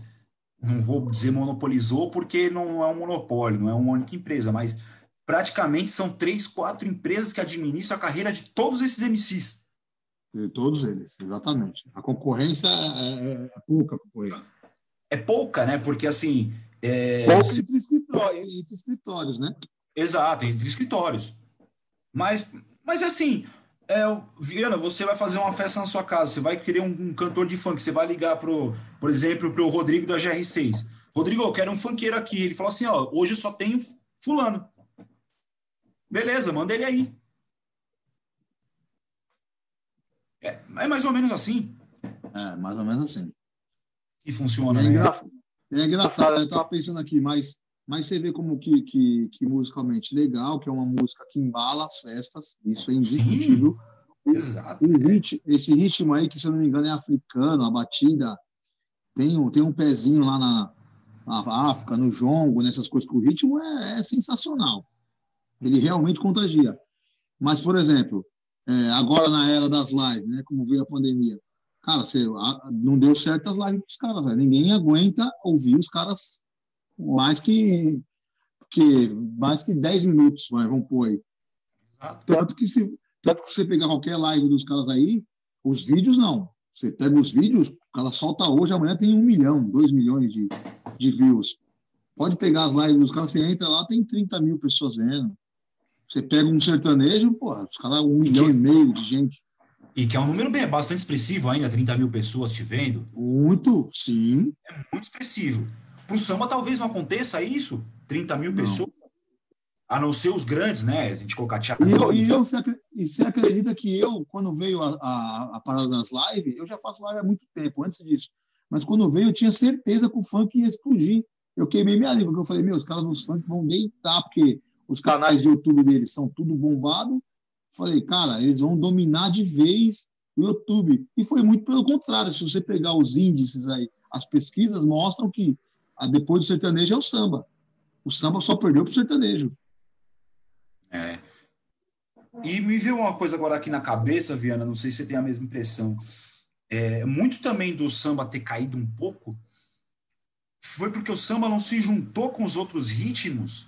não vou dizer monopolizou, porque não é um monopólio, não é uma única empresa, mas praticamente são três, quatro empresas que administram a carreira de todos esses MCs. De todos eles, exatamente. A concorrência é, é, é pouca concorrência. É pouca, né? Porque assim. É... Pouca entre, escritórios, entre escritórios, né? Exato, entre escritórios. Mas, mas assim, é, Viana, você vai fazer uma festa na sua casa, você vai querer um, um cantor de funk, você vai ligar pro, por exemplo, pro Rodrigo da GR6. Rodrigo, eu quero um funkeiro aqui. Ele falou assim, ó, hoje eu só tenho fulano. Beleza, manda ele aí. É, é mais ou menos assim. É, mais ou menos assim. Que funciona, é né? É engraçado, eu estava pensando aqui, mas mas você vê como que, que, que, musicalmente legal, que é uma música que embala as festas, isso é indiscutível. Sim, exato. O rit, esse ritmo aí, que se eu não me engano é africano, a batida, tem um, tem um pezinho lá na, na África, no jongo, nessas coisas, que o ritmo é, é sensacional. Ele realmente contagia. Mas, por exemplo, é, agora na era das lives, né, como veio a pandemia, cara, você, não deu certo as lives para os caras, ninguém aguenta ouvir os caras mais que, que mais que 10 minutos, vai, vamos pôr aí. Tanto que se tanto que você pegar qualquer live dos caras aí, os vídeos não. Você pega os vídeos, o cara solta hoje, amanhã tem um milhão, dois milhões de, de views. Pode pegar as lives dos caras, você entra lá, tem 30 mil pessoas vendo. Você pega um sertanejo, pô, os caras, um milhão e meio de gente. E que é um número bem, bastante expressivo ainda, 30 mil pessoas te vendo. Muito, sim. É muito expressivo. Para o samba talvez não aconteça isso, 30 mil não. pessoas. A não ser os grandes, né? A gente colocar Thiago. E, eu, e, eu, e você acredita que eu, quando veio a, a, a, parada das lives, eu já faço live há muito tempo, antes disso. Mas quando veio, eu tinha certeza que o funk ia explodir. Eu queimei minha língua, porque eu falei, meu, os caras dos funk vão deitar, porque os canais de YouTube deles são tudo bombado. Falei, cara, eles vão dominar de vez o YouTube. E foi muito pelo contrário. Se você pegar os índices aí, as pesquisas mostram que depois do sertanejo é o samba. O samba só perdeu para o sertanejo. É. E me veio uma coisa agora aqui na cabeça, Viana, não sei se você tem a mesma impressão. É, muito também do samba ter caído um pouco foi porque o samba não se juntou com os outros ritmos,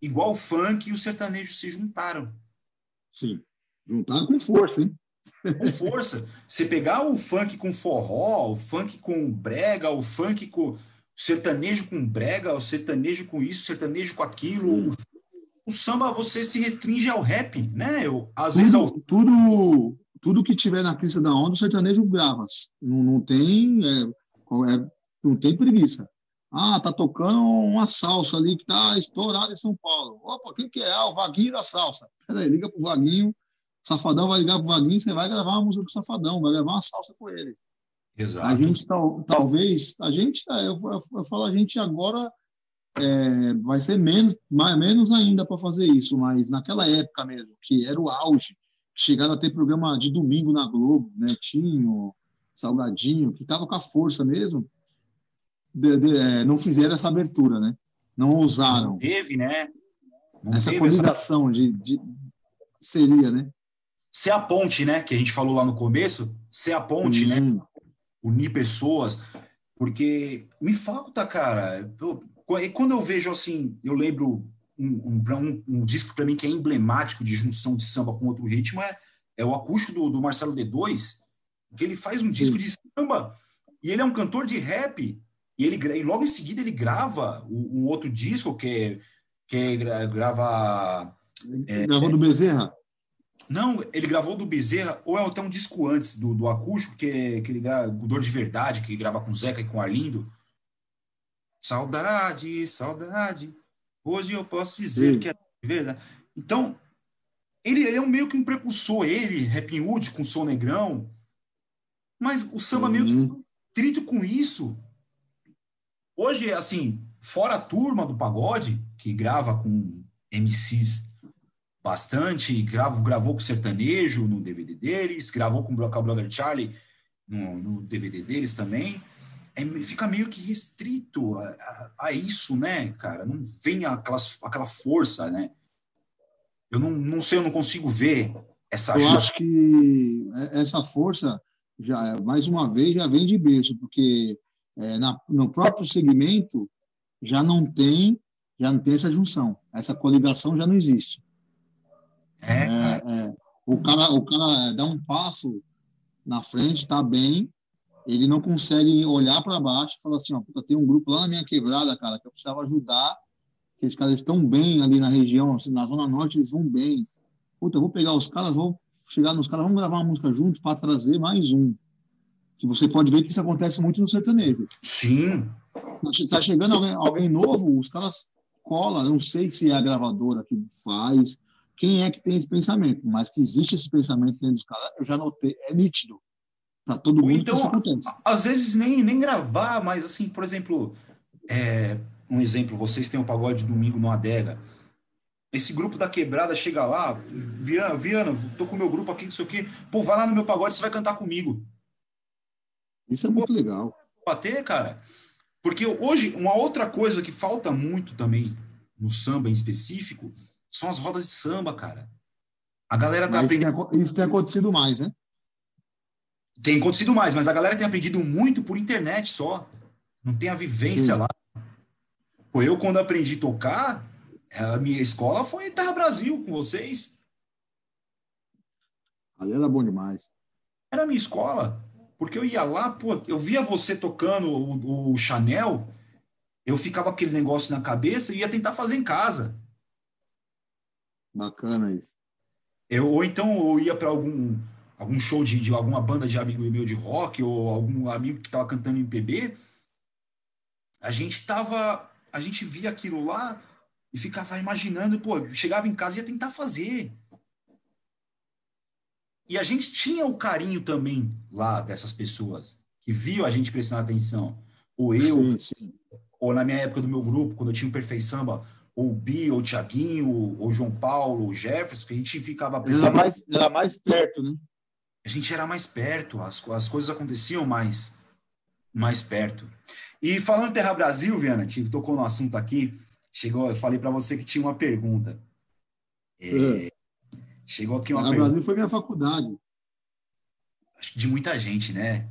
igual o funk e o sertanejo se juntaram. Sim, juntaram com força, hein? Com força. Você pegar o funk com forró, o funk com brega, o funk com sertanejo com brega, o sertanejo com isso, o sertanejo com aquilo, Sim o samba você se restringe ao rap, né? Eu, às tudo, vezes ao... tudo, tudo que tiver na crista da onda, o sertanejo grava. Não, não tem é, é, não tem preguiça. Ah, tá tocando uma salsa ali que tá estourada em São Paulo. Opa, quem que é? Ah, o Vaguinho da salsa. Peraí, liga pro Vaguinho. Safadão vai ligar pro Vaguinho, você vai gravar uma música com o Safadão, vai gravar uma salsa com ele. Exato. A gente tal, talvez, a gente, eu, eu, eu falo a gente agora é, vai ser menos, mais, menos ainda para fazer isso, mas naquela época mesmo, que era o auge, chegaram a ter programa de domingo na Globo, Netinho, Salgadinho, que estava com a força mesmo, de, de, é, não fizeram essa abertura, né? Não ousaram. Não teve, né? Não essa coligação essa... de, de, seria, né? Ser a ponte, né? Que a gente falou lá no começo, ser a ponte, né? Unir pessoas, porque me falta, cara. Eu, e quando eu vejo assim, eu lembro um, um, um, um disco para mim que é emblemático de junção de samba com outro ritmo é, é o acústico do, do Marcelo D2, que ele faz um disco de samba e ele é um cantor de rap e ele e logo em seguida ele grava um, outro disco que é, que grava é, gravou do Bezerra não, ele gravou do Bezerra, ou é até um disco antes do, do acústico, que, é, que ele grava, o Dor de Verdade, que ele grava com Zeca e com Arlindo. Saudade, saudade. Hoje eu posso dizer Sim. que é verdade. Então, ele, ele é um meio que um precursor, ele, Rapping Hood, com Som Negrão. Mas o samba meio que trito com isso. Hoje, assim, fora a turma do pagode, que grava com MCs bastante, gravo, gravou com sertanejo no DVD deles, gravou com o Brother Charlie no, no DVD deles também é, fica meio que restrito a, a, a, isso, né, cara? Não vem aquelas, aquela força, né? Eu não, não sei, eu não consigo ver essa. Eu acho que essa força já mais uma vez já vem de berço, porque é, na, no próprio segmento já não tem já não tem essa junção, essa coligação já não existe. É, é, é. O cara o cara dá um passo na frente, está bem, ele não consegue olhar para baixo e falar assim, ó, puta, tem um grupo lá na minha quebrada, cara, que eu precisava ajudar, que esses caras estão bem ali na região, assim, na Zona Norte eles vão bem. Puta, eu vou pegar os caras, vou chegar nos caras, vamos gravar uma música junto para trazer mais um. Que você pode ver que isso acontece muito no sertanejo. Sim. Tá, tá chegando alguém, alguém novo, os caras colam, não sei se é a gravadora que faz, quem é que tem esse pensamento, mas que existe esse pensamento dentro dos caras, eu já notei, é nítido para todo mundo então, isso acontece. Às vezes nem, nem gravar, mas assim, por exemplo, é, um exemplo, vocês têm o um pagode domingo no Adega. Esse grupo da quebrada chega lá, Viana, Viana, tô com o meu grupo aqui, não sei o quê. Pô, vai lá no meu pagode, você vai cantar comigo. Isso é muito legal. Bater, cara. Porque hoje, uma outra coisa que falta muito também no samba em específico são as rodas de samba, cara. A galera tá aprendendo. Isso tem acontecido mais, né? Tem acontecido mais, mas a galera tem aprendido muito por internet só. Não tem a vivência Sim. lá. Pô, eu, quando aprendi a tocar, a minha escola foi Terra Brasil com vocês. Ali era bom demais. Era a minha escola. Porque eu ia lá, pô, eu via você tocando o, o Chanel, eu ficava com aquele negócio na cabeça e ia tentar fazer em casa. Bacana isso. Eu, ou então eu ia para algum, algum show de, de, alguma banda de amigo meu de rock, ou algum amigo que estava cantando MPB. A gente tava. A gente via aquilo lá e ficava imaginando, pô, chegava em casa e ia tentar fazer. E a gente tinha o carinho também lá dessas pessoas que viam a gente prestando atenção. Ou eu, sim, sim. ou na minha época do meu grupo, quando eu tinha o Perfeito Samba, ou o Bi, ou o Tiaguinho, ou o João Paulo, o Jefferson, que a gente ficava prestando... Era mais, era mais perto, né? A gente era mais perto, as, as coisas aconteciam mais, mais perto. E falando Terra Brasil, Viana, que tocou no assunto aqui, chegou, eu falei para você que tinha uma pergunta. É, uhum. Chegou aqui uma Terra pergunta. Brasil foi minha faculdade. Acho que de muita gente, né?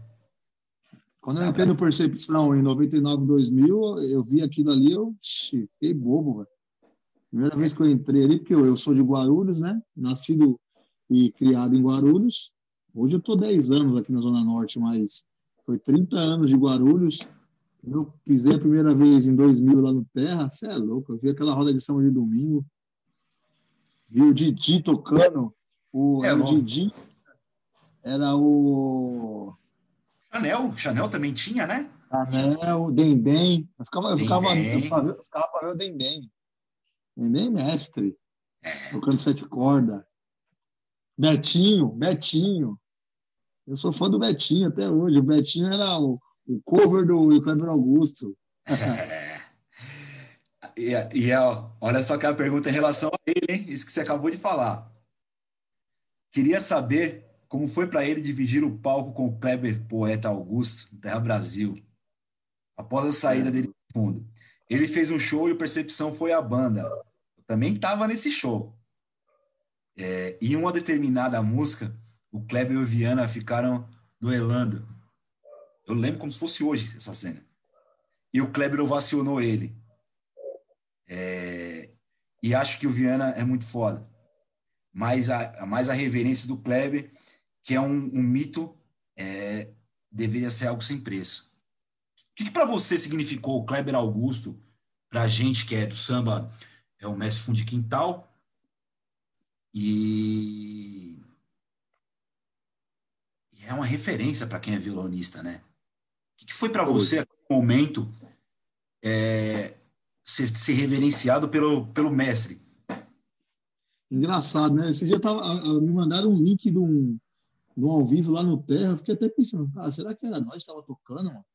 Quando eu entrei no Percepção em 99, 2000, eu vi aquilo ali, eu fiquei bobo, velho. Primeira vez que eu entrei ali, porque eu, eu sou de Guarulhos, né? Nascido e criado em Guarulhos. Hoje eu tô 10 anos aqui na Zona Norte, mas foi 30 anos de Guarulhos. Eu pisei a primeira vez em 2000 lá no Terra, você é louco. Eu vi aquela roda de samba de domingo. Vi o Didi tocando. O, é, o Didi era o. Chanel, Chanel também tinha, né? Chanel, Dendem. Eu ficava, eu ficava, eu ficava, eu ficava para ver o Dendem. Dendem mestre. É. Tocando sete cordas. Betinho, Betinho. Eu sou fã do Betinho até hoje. O Betinho era o, o cover do Kleber Augusto. É. E, e olha só que a pergunta em relação a ele, hein? Isso que você acabou de falar. Queria saber como foi para ele dividir o palco com o Kleber Poeta Augusto, Terra Brasil, após a saída dele do fundo. Ele fez um show e o Percepção foi a banda. Eu também estava nesse show. É, e uma determinada música, o Kleber e o Viana ficaram duelando. Eu lembro como se fosse hoje essa cena. E o Kleber ovacionou ele. É, e acho que o Viana é muito foda. Mas a, mais a reverência do Kleber, que é um, um mito, é, deveria ser algo sem preço. O que, que para você significou o Kleber Augusto, para a gente que é do samba, é o mestre fundo de quintal, e, é uma referência para quem é violonista, né? O que foi para você, no momento, é, ser, ser reverenciado pelo, pelo mestre? Engraçado, né? Esse dia tava, me mandaram um link de um, de um ao vivo lá no Terra. Eu fiquei até pensando, cara, será que era nós que estava tocando, mano?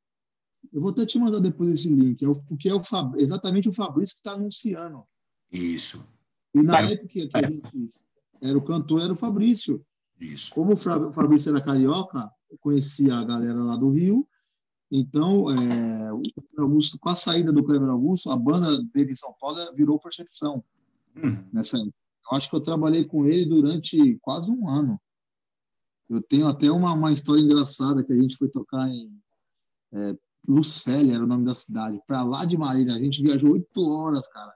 Eu vou até te mandar depois esse link, é o, porque é o Fab, exatamente o Fabrício que está anunciando. Isso. E na época que a gente era o cantor, era o Fabrício. Isso. Como o Fabrício era carioca, eu conhecia a galera lá do Rio. Então, é, Augusto, com a saída do Cleber Augusto, a banda dele em São Paulo virou Percepção. Hum. Nessa, eu acho que eu trabalhei com ele durante quase um ano. Eu tenho até uma, uma história engraçada que a gente foi tocar em é, Lucélia, era o nome da cidade, para lá de Marília. A gente viajou oito horas, cara.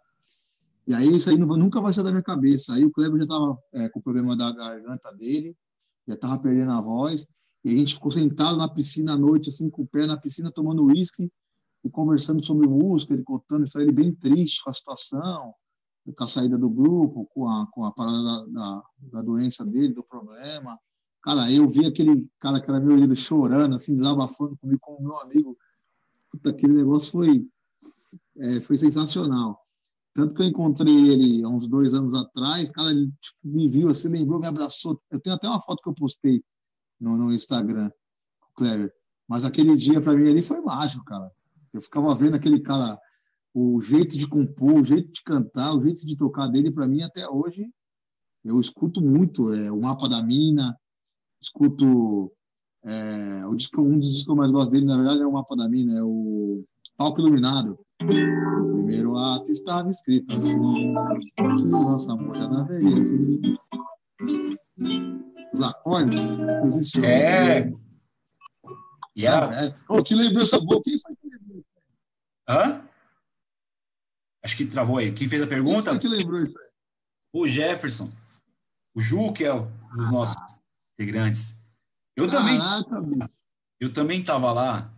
E aí isso aí nunca vai sair da minha cabeça. Aí o Kleber já estava é, com o problema da garganta dele, já estava perdendo a voz. E a gente ficou sentado na piscina à noite, assim, com o pé na piscina, tomando uísque e conversando sobre música, ele contando isso aí, ele bem triste com a situação, com a saída do grupo, com a, com a parada da, da, da doença dele, do problema. Cara, eu vi aquele cara que era meu ídolo chorando, assim, desabafando comigo como meu amigo. Puta, aquele negócio foi, é, foi sensacional. Tanto que eu encontrei ele há uns dois anos atrás, cara, ele tipo, me viu assim, lembrou, me abraçou. Eu tenho até uma foto que eu postei no, no Instagram, Kleber. Mas aquele dia, para mim, ali foi mágico, cara. Eu ficava vendo aquele cara, o jeito de compor, o jeito de cantar, o jeito de tocar dele, para mim, até hoje, eu escuto muito é, o Mapa da Mina, escuto é, o disco, um dos discos que eu mais gosto dele, na verdade, é o Mapa da Mina, é o Palco Iluminado. O primeiro ato estava escrito assim, o nosso amor já não haveria fim. Os acordes. É. E a... oh, que lembrança boa. Quem foi que lembrou? Hã? Acho que travou aí. Quem fez a pergunta? Quem foi que lembrou isso aí? O Jefferson. O Ju, que é um dos nossos. integrantes. Eu também. Eu também tava lá.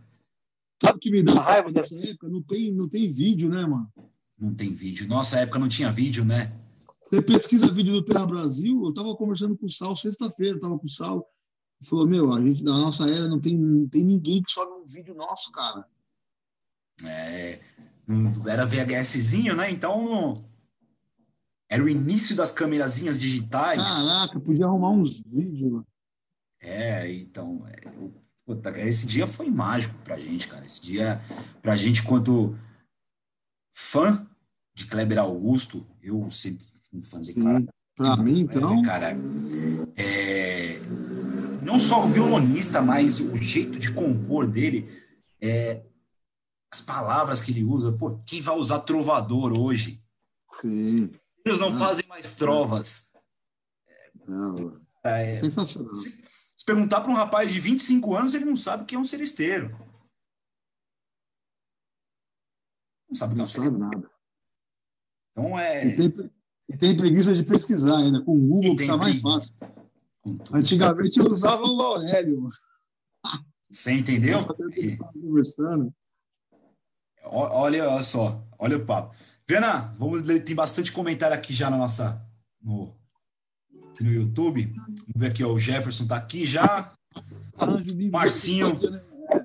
Sabe o que me dá raiva dessa época? Não tem, não tem vídeo, né, mano? Não tem vídeo. Nossa época não tinha vídeo, né? Você pesquisa vídeo do Terra Brasil, eu tava conversando com o Sal sexta-feira, tava com o Sal, ele falou, meu, a gente, da nossa era, não tem, não tem ninguém que sobe um vídeo nosso, cara. É, era VHSzinho, né? Então, era o início das câmerazinhas digitais. Caraca, podia arrumar uns vídeos. É, então, é, puta, esse dia foi mágico pra gente, cara. Esse dia, pra gente, quanto fã de Kleber Augusto, eu sempre um fã de cara. Pra mim, então. Cara, é, não só o violonista, mas o jeito de compor dele, é, as palavras que ele usa. Pô, quem vai usar trovador hoje? Sim. Eles não ah, fazem mais trovas. Não, é, sensacional. Se, se perguntar para um rapaz de 25 anos, ele não sabe o que é um seristeiro. Não sabe o que é um seristeiro. nada. Então é. E tem, e tem preguiça de pesquisar ainda, com o Google, que está mais fácil. Antigamente eu usava o Aurélio. Você entendeu? Conversando. Olha só, olha o papo. Vena, vamos ler, tem bastante comentário aqui já na nossa no, no YouTube. Vamos ver aqui, ó, o Jefferson tá aqui já. Marcinho. Né? É.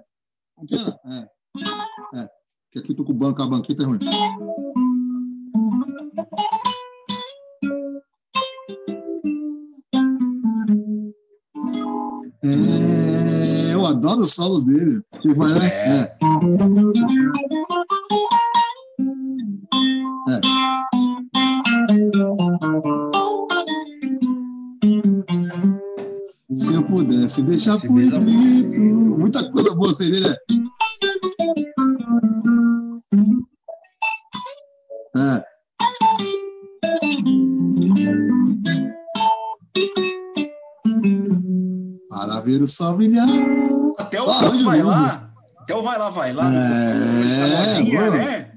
É. é. Que aqui tô com o banco, a banqueta é ruim. Adoro o solo dele. Que vai, né? É. é. Se eu pudesse deixar Se por escrito. Muita coisa boa você dele. É. Para ver o sol brilhar. Até o vai lá. Até o vai lá, vai lá. É, é, né?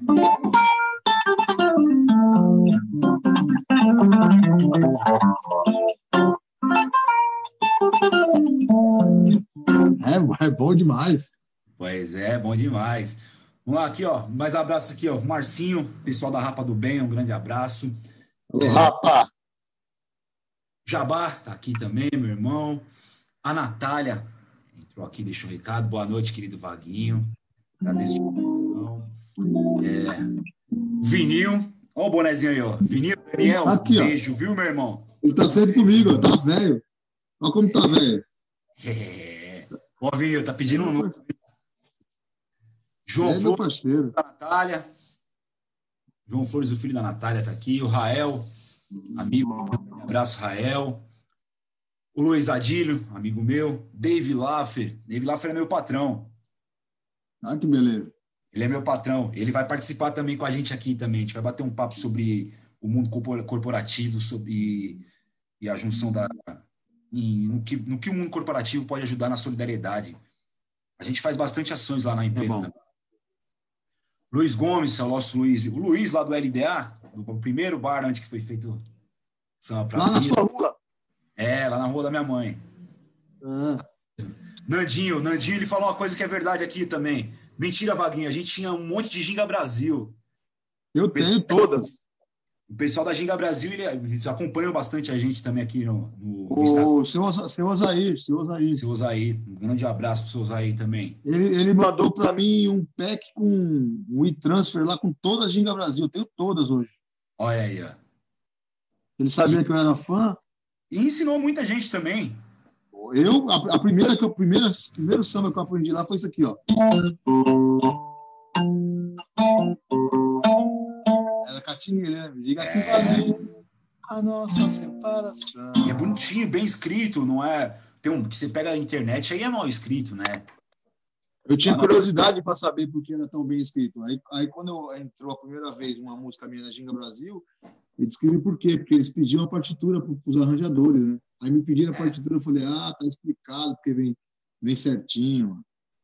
É, é bom demais. Pois é, bom demais. Vamos lá, aqui, ó. Mais abraço aqui, ó. Marcinho, pessoal da Rapa do Bem, um grande abraço. Alô, Rapa! Jabá tá aqui também, meu irmão. A Natália entrou aqui, deixou um recado. Boa noite, querido Vaguinho. Agradeço É, Vinil, Olha o bonezinho aí, ó. Vinícius Daniel, Aqui, beijo, ó. viu, meu irmão? Ele tá sempre comigo, tá velho. Olha como tá velho. É. Ó, Vinícius, tá pedindo um nome. João é Flores, parceiro. da Natália. João Flores, o filho da Natália, tá aqui. O Rael, amigo. Um abraço, Rael. O Luiz Adílio, amigo meu. Dave Laffer. Dave Laffer é meu patrão. Ah, que beleza. Ele é meu patrão. Ele vai participar também com a gente aqui também. A gente vai bater um papo sobre o mundo corporativo, sobre e a junção da em, no, que, no que o mundo corporativo pode ajudar na solidariedade. A gente faz bastante ações lá na empresa. É Luiz Gomes, é o nosso Luiz. O Luiz lá do LDA, do primeiro bar onde que foi feito São Lá na sua rua? É, lá na rua da minha mãe. Ah. Nandinho, Nandinho, ele falou uma coisa que é verdade aqui também. Mentira, Vaguinho. A gente tinha um monte de Ginga Brasil. Eu tenho todas. O pessoal da Ginga Brasil, ele, eles acompanham bastante a gente também aqui no, no o seu, seu Osair, seu Osair. Seu Osair. Um grande abraço pro seu Osair também. Ele, ele mandou para mim um pack com um e-transfer lá com todas as Ginga Brasil. Eu tenho todas hoje. Olha aí, ó. Ele sabia que eu era fã. E ensinou muita gente também. Eu, a, a, primeira que eu, primeira, primeiro samba que eu aprendi lá foi isso aqui, ó. Era Catinha diga que é. valeu a nossa separação. E é bonitinho, bem escrito, não é? Tem um que você pega na internet, aí é mal escrito, né? Eu tinha curiosidade para saber por que era tão bem escrito. Aí, aí quando entrou a primeira vez uma música minha na Ginga Brasil, eu descrevi por quê, porque eles pediam a partitura para os arranjadores, né? Aí me pediram a partitura, eu falei, ah, tá explicado, porque vem, vem certinho.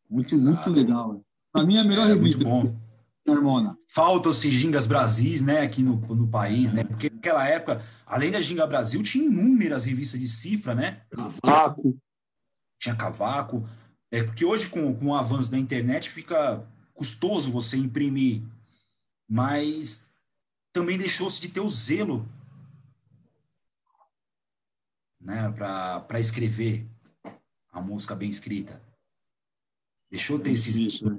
Muito, muito legal. Para mim é a melhor é, revista. Muito bom. Harmona. Faltam-se gingas Brasis, né, aqui no, no país, né? Porque naquela época, além da Ginga Brasil, tinha inúmeras revistas de cifra, né? Cavaco. Tinha cavaco. É porque hoje, com, com o avanço da internet, fica custoso você imprimir. Mas também deixou-se de ter o zelo né, para escrever a música bem escrita. Deixou de ter esse. Isso, né?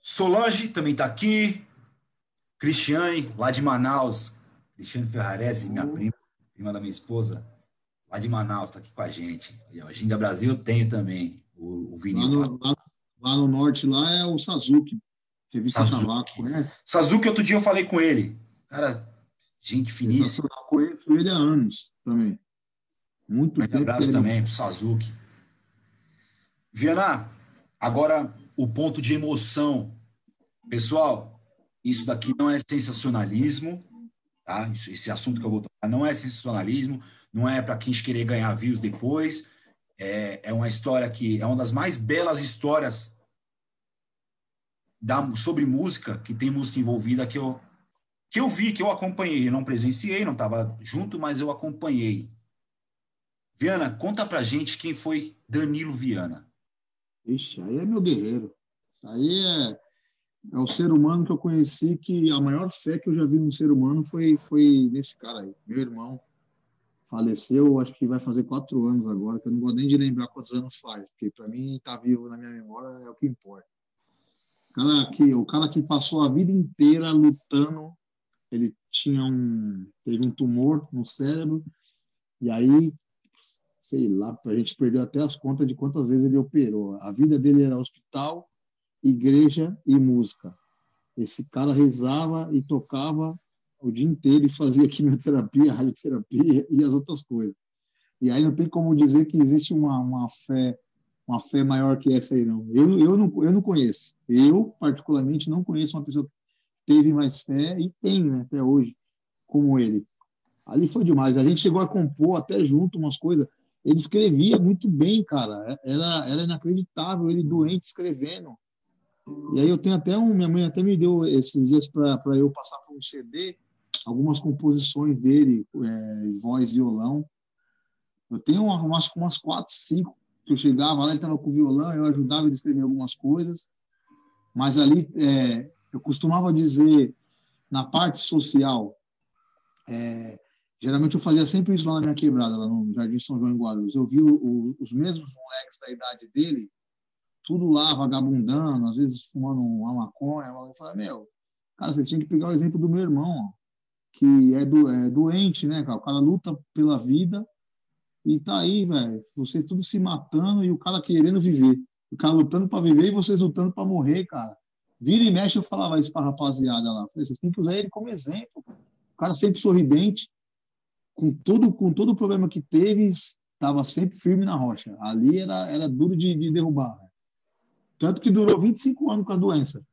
Solange também está aqui. Cristiane, lá de Manaus. Cristiane Ferrarese, minha Uhum. prima, prima da minha esposa, lá de Manaus, está aqui com a gente. E, ó, Ginga Brasil tenho também. O, o Lá vinil. no, lá, lá no norte, lá é o Sazuki. Revista Sazuki. Conhece? Sazuki, outro dia eu falei com ele. Cara, gente finíssima. Sensacional. Conheço ele há anos também. Muito abraço que ele- também pro Sazuki. Viana, agora o ponto de emoção. Pessoal, isso daqui não é sensacionalismo, tá? Isso- esse assunto que eu vou tocar não é sensacionalismo, não é para quem querer ganhar views depois. É, é uma história que é uma das mais belas histórias da, sobre música, que tem música envolvida, que eu, que eu vi, que eu acompanhei. Eu não presenciei, não estava junto, mas eu acompanhei. Viana, conta pra gente quem foi Danilo Viana. Ixi, aí é meu guerreiro. Aí é, é o ser humano que eu conheci que a maior fé que eu já vi num ser humano foi, foi nesse cara aí. Meu irmão faleceu, acho que vai fazer quatro anos agora, que eu não vou nem de lembrar quantos anos faz, porque para mim tá vivo na minha memória é o que importa. Cara que, o cara que passou a vida inteira lutando, ele tinha um, teve um tumor no cérebro, e aí sei lá, a gente perdeu até as contas de quantas vezes ele operou. A vida dele era hospital, igreja e música. Esse cara rezava e tocava o dia inteiro e fazia quimioterapia, radioterapia e as outras coisas. E aí não tem como dizer que existe uma, uma fé uma fé maior que essa aí, não. Eu, eu não. eu não conheço. Eu, particularmente, não conheço uma pessoa que teve mais fé e tem, né, até hoje, como ele. Ali foi demais. A gente chegou a compor até junto umas coisas. Ele escrevia muito bem, cara. Era, era inacreditável ele doente escrevendo. E aí eu tenho até um, minha mãe até me deu esses dias para eu passar por um CD, algumas composições dele, é, voz, violão. Eu tenho umas, umas quatro, cinco que eu chegava lá, ele estava com violão, eu ajudava ele a escrever algumas coisas. Mas ali é, eu costumava dizer na parte social, é, geralmente eu fazia sempre isso lá na minha quebrada, lá no Jardim São João em Guarulhos. Eu vi o, o, os mesmos moleques da idade dele tudo lá vagabundando, às vezes fumando uma maconha. Eu falei, meu, cara, você tinha que pegar o exemplo do meu irmão, ó, que é, do, é doente, né, cara? O cara luta pela vida e tá aí, velho. Vocês tudo se matando e o cara querendo viver. O cara lutando para viver e vocês lutando para morrer, cara. Vira e mexe, eu falava isso pra rapaziada lá. Falei, vocês têm que usar ele como exemplo. O cara sempre sorridente, com todo, com todo o problema que teve, estava sempre firme na rocha. Ali era, era duro de, de derrubar. Véio. Tanto que durou 25 anos com a doença.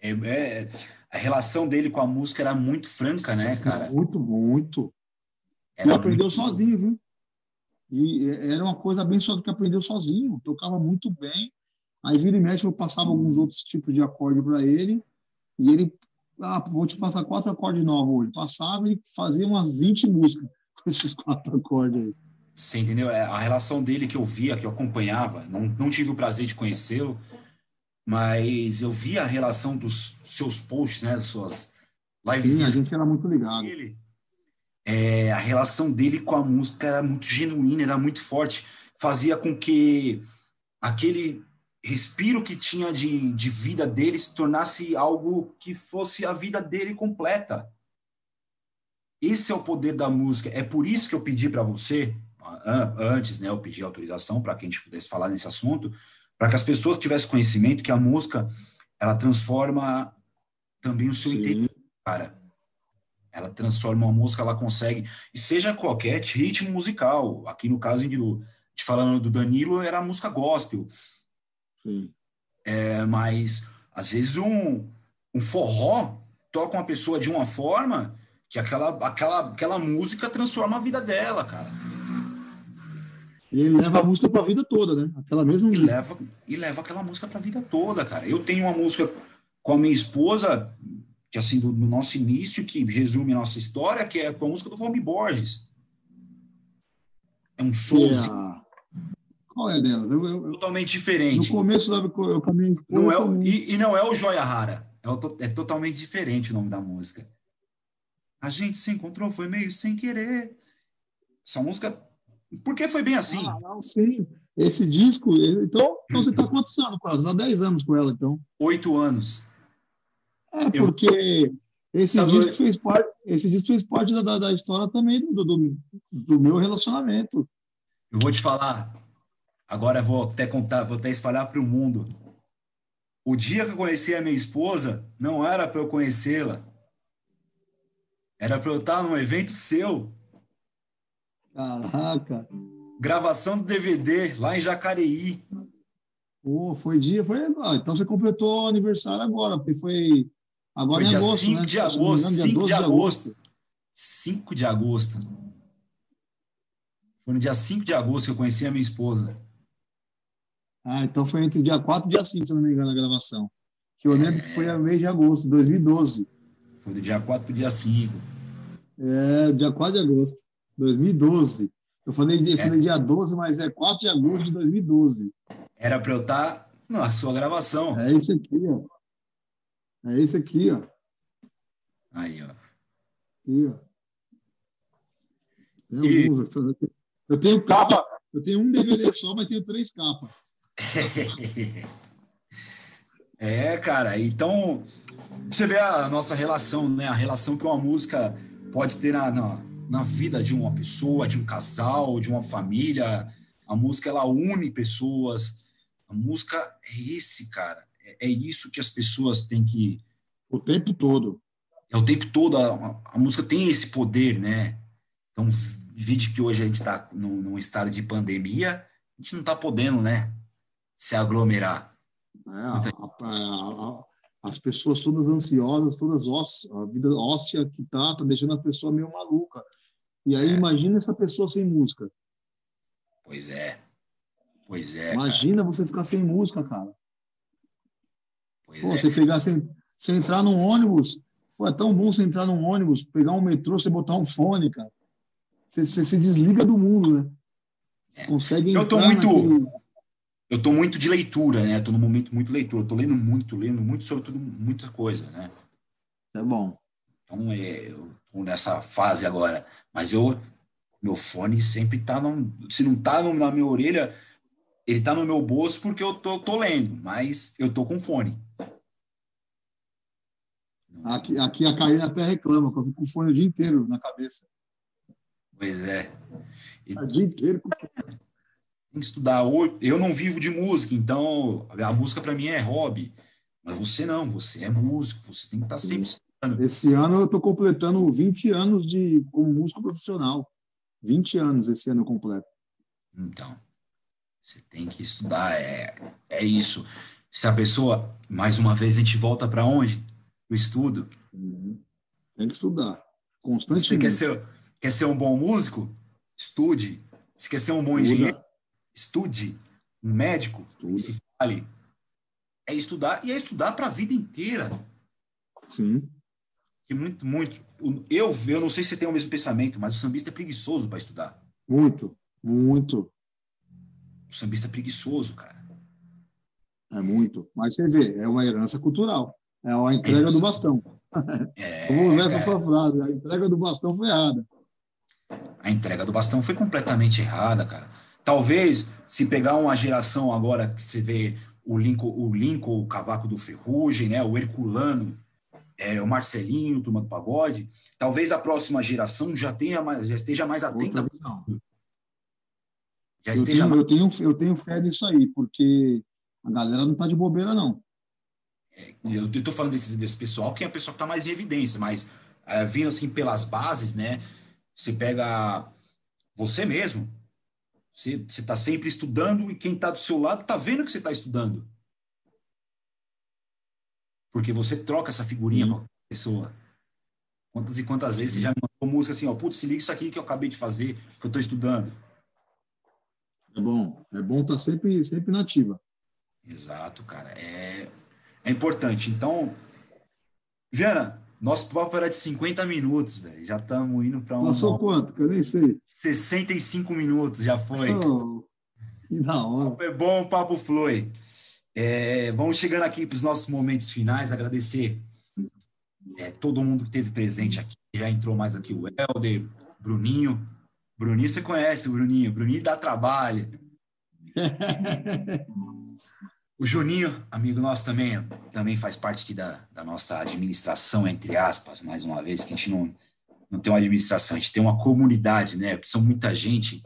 É, é, a relação dele com a música era muito franca, né, cara? Muito, muito. Era e aprendeu muito... sozinho, viu? E era uma coisa bem só do que aprendeu sozinho. Tocava muito bem. Aí vira e mexe, eu passava alguns outros tipos de acorde para ele. E ele, ah, vou te passar quatro acordes novos hoje. Passava e fazia umas 20 músicas com esses quatro acordes aí. Você entendeu? A relação dele que eu via, que eu acompanhava, não, não tive o prazer de conhecê-lo, mas eu via a relação dos seus posts, né, das suas lives. Sim, a gente era muito ligado. Ele, é, a relação dele com a música era muito genuína, era muito forte, fazia com que aquele respiro que tinha de, de vida dele se tornasse algo que fosse a vida dele completa. Esse é o poder da música. É por isso que eu pedi para você, antes, né, eu pedi autorização para que a gente pudesse falar nesse assunto, para que as pessoas tivessem conhecimento que a música ela transforma também o seu Sim. interior, cara. Ela transforma a música, ela consegue, e seja qualquer ritmo musical. Aqui no caso de, de falando do Danilo, era a música gospel. Sim. É, mas às vezes um, um forró toca uma pessoa de uma forma que aquela, aquela, aquela música transforma a vida dela, cara. E leva a música para a vida toda, né? Aquela mesma e música. Leva, e leva aquela música para a vida toda, cara. Eu tenho uma música com a minha esposa, que assim, do, do nosso início, que resume a nossa história, que é com a música do Vombi Borges. É um som. É Qual é dela? Eu, eu, totalmente diferente. No começo da eu caminhei não é o, e, e, não é o Joia Rara. É, o, é totalmente diferente o nome da música. A gente se encontrou, foi meio sem querer. Essa música por que foi bem assim? Ah, não, sim. Esse disco, então, então você está quantos anos quase? Há 10 anos com ela, então. Oito anos. É, porque esse, Sabe disco fez parte, esse disco fez parte da, da história também do, do, do, meu relacionamento. Eu vou te falar, agora vou até contar, vou até espalhar para o mundo. O dia que eu conheci a minha esposa, não era para eu conhecê-la. Era para eu estar num evento seu. Caraca! Gravação do DVD lá em Jacareí. Pô, foi dia, foi. Ah, então você completou o aniversário agora, porque foi agora foi em agosto, 5 né? De agosto, 5 de agosto. 5 de agosto. Foi no dia 5 de agosto que eu conheci a minha esposa. Ah, então foi entre dia 4 e dia 5, se não me engano, a gravação. Que eu lembro é... que foi a mês de agosto, 2012. Foi do dia 4 para o dia 5. É, dia 4 de agosto. 2012. Eu falei, eu é. falei dia 12, mas é 4 de agosto de 2012. Era para eu estar tá na sua gravação. É isso aqui, ó. É isso aqui, ó. Aí, ó. Aqui, ó. E... Eu tenho capa, eu tenho um DVD só, mas tenho três capas. é, cara, então você vê a nossa relação, né? A relação que uma música pode ter na, na na vida de uma pessoa, de um casal, de uma família. A música ela une pessoas. A música é esse, cara. É, é isso que as pessoas têm que o tempo todo. É o tempo todo a, a música tem esse poder, né? Então, vide que hoje a gente está num, num, estado de pandemia, a gente não está podendo, né, se aglomerar. É, a, a, as pessoas todas ansiosas, todas ósseas, a vida óssea que tá, tá deixando a pessoa meio maluca. E aí é. imagina essa pessoa sem música. Pois é. Pois é. Imagina cara. você ficar sem música, cara. Pô, é. você pegar, você, você entrar num ônibus, Pô, é tão bom você entrar num ônibus, pegar um metrô, você botar um fone, cara. Você, você se desliga do mundo, né? É. Consegue Eu tô muito naquele... Eu tô muito de leitura, né? Tô num momento muito leitura. tô lendo muito, lendo muito sobre tudo, muita coisa, né? É bom. Então, é, eu tô nessa fase agora. Mas eu, meu fone sempre tá, no, se não tá no, na minha orelha, ele tá no meu bolso porque eu tô, tô lendo, mas eu tô com fone. Aqui, aqui a Karina até reclama, que eu fico com fone o dia inteiro na cabeça. Pois é. E, o dia inteiro com tem que estudar. Eu não vivo de música, então a música para mim é hobby. Mas você não, você é músico, você tem que estar tá sempre esse ano eu estou completando 20 anos de como músico profissional. 20 anos esse ano completo. Então, você tem que estudar, é, é isso. Se a pessoa, mais uma vez, a gente volta para onde? O estudo. Uhum. Tem que estudar, constantemente. Você quer ser, quer ser um bom músico? Estude. Se quer ser um bom Estuda. engenheiro? Estude. Um médico? Estuda. Se fale. É estudar, e é estudar para a vida inteira. Sim que muito, muito. Eu, eu não sei se você tem o mesmo pensamento, mas o sambista é preguiçoso para estudar. Muito, muito. O sambista é preguiçoso, cara. É muito. Mas você vê, é uma herança cultural. É a entrega do bastão. É, usar essa sua frase. A entrega do bastão foi errada. A entrega do bastão foi completamente errada, cara. Talvez, se pegar uma geração agora que você vê o Lincoln, o Lincoln, o Cavaco do Ferrugem, né, o Herculano, é, o Marcelinho, Turma do Pagode, talvez a próxima geração já tenha mais, já esteja mais atenta. Já eu, tenho, mais... eu, tenho, eu tenho fé nisso aí, porque a galera não está de bobeira, não. Eu estou falando desse, desse pessoal, que é o pessoal que está mais em evidência, mas é, vindo assim pelas bases, né? Você pega você mesmo, você está sempre estudando e quem está do seu lado está vendo que você está estudando. Porque você troca essa figurinha com a pessoa. Quantas e quantas vezes você já mandou música assim, ó, putz, se liga isso aqui que eu acabei de fazer, que eu estou estudando. É bom, é bom estar tá sempre, sempre nativa. Exato, cara. É, é importante. Então, Viana, nosso papo era de 50 minutos, velho. Já estamos indo para um. Passou quanto? Que eu nem sei. 65 minutos já foi. Oh, que da hora. Foi bom, o papo flui. É, vamos chegando aqui para os nossos momentos finais. Agradecer é, todo mundo que esteve presente aqui. Já entrou mais aqui o Helder, Bruninho. Bruninho você conhece o Bruninho. Bruninho dá trabalho. o Juninho, amigo nosso também, também faz parte aqui da, da nossa administração, entre aspas, mais uma vez, que a gente não, não tem uma administração, a gente tem uma comunidade, né? Porque são muita gente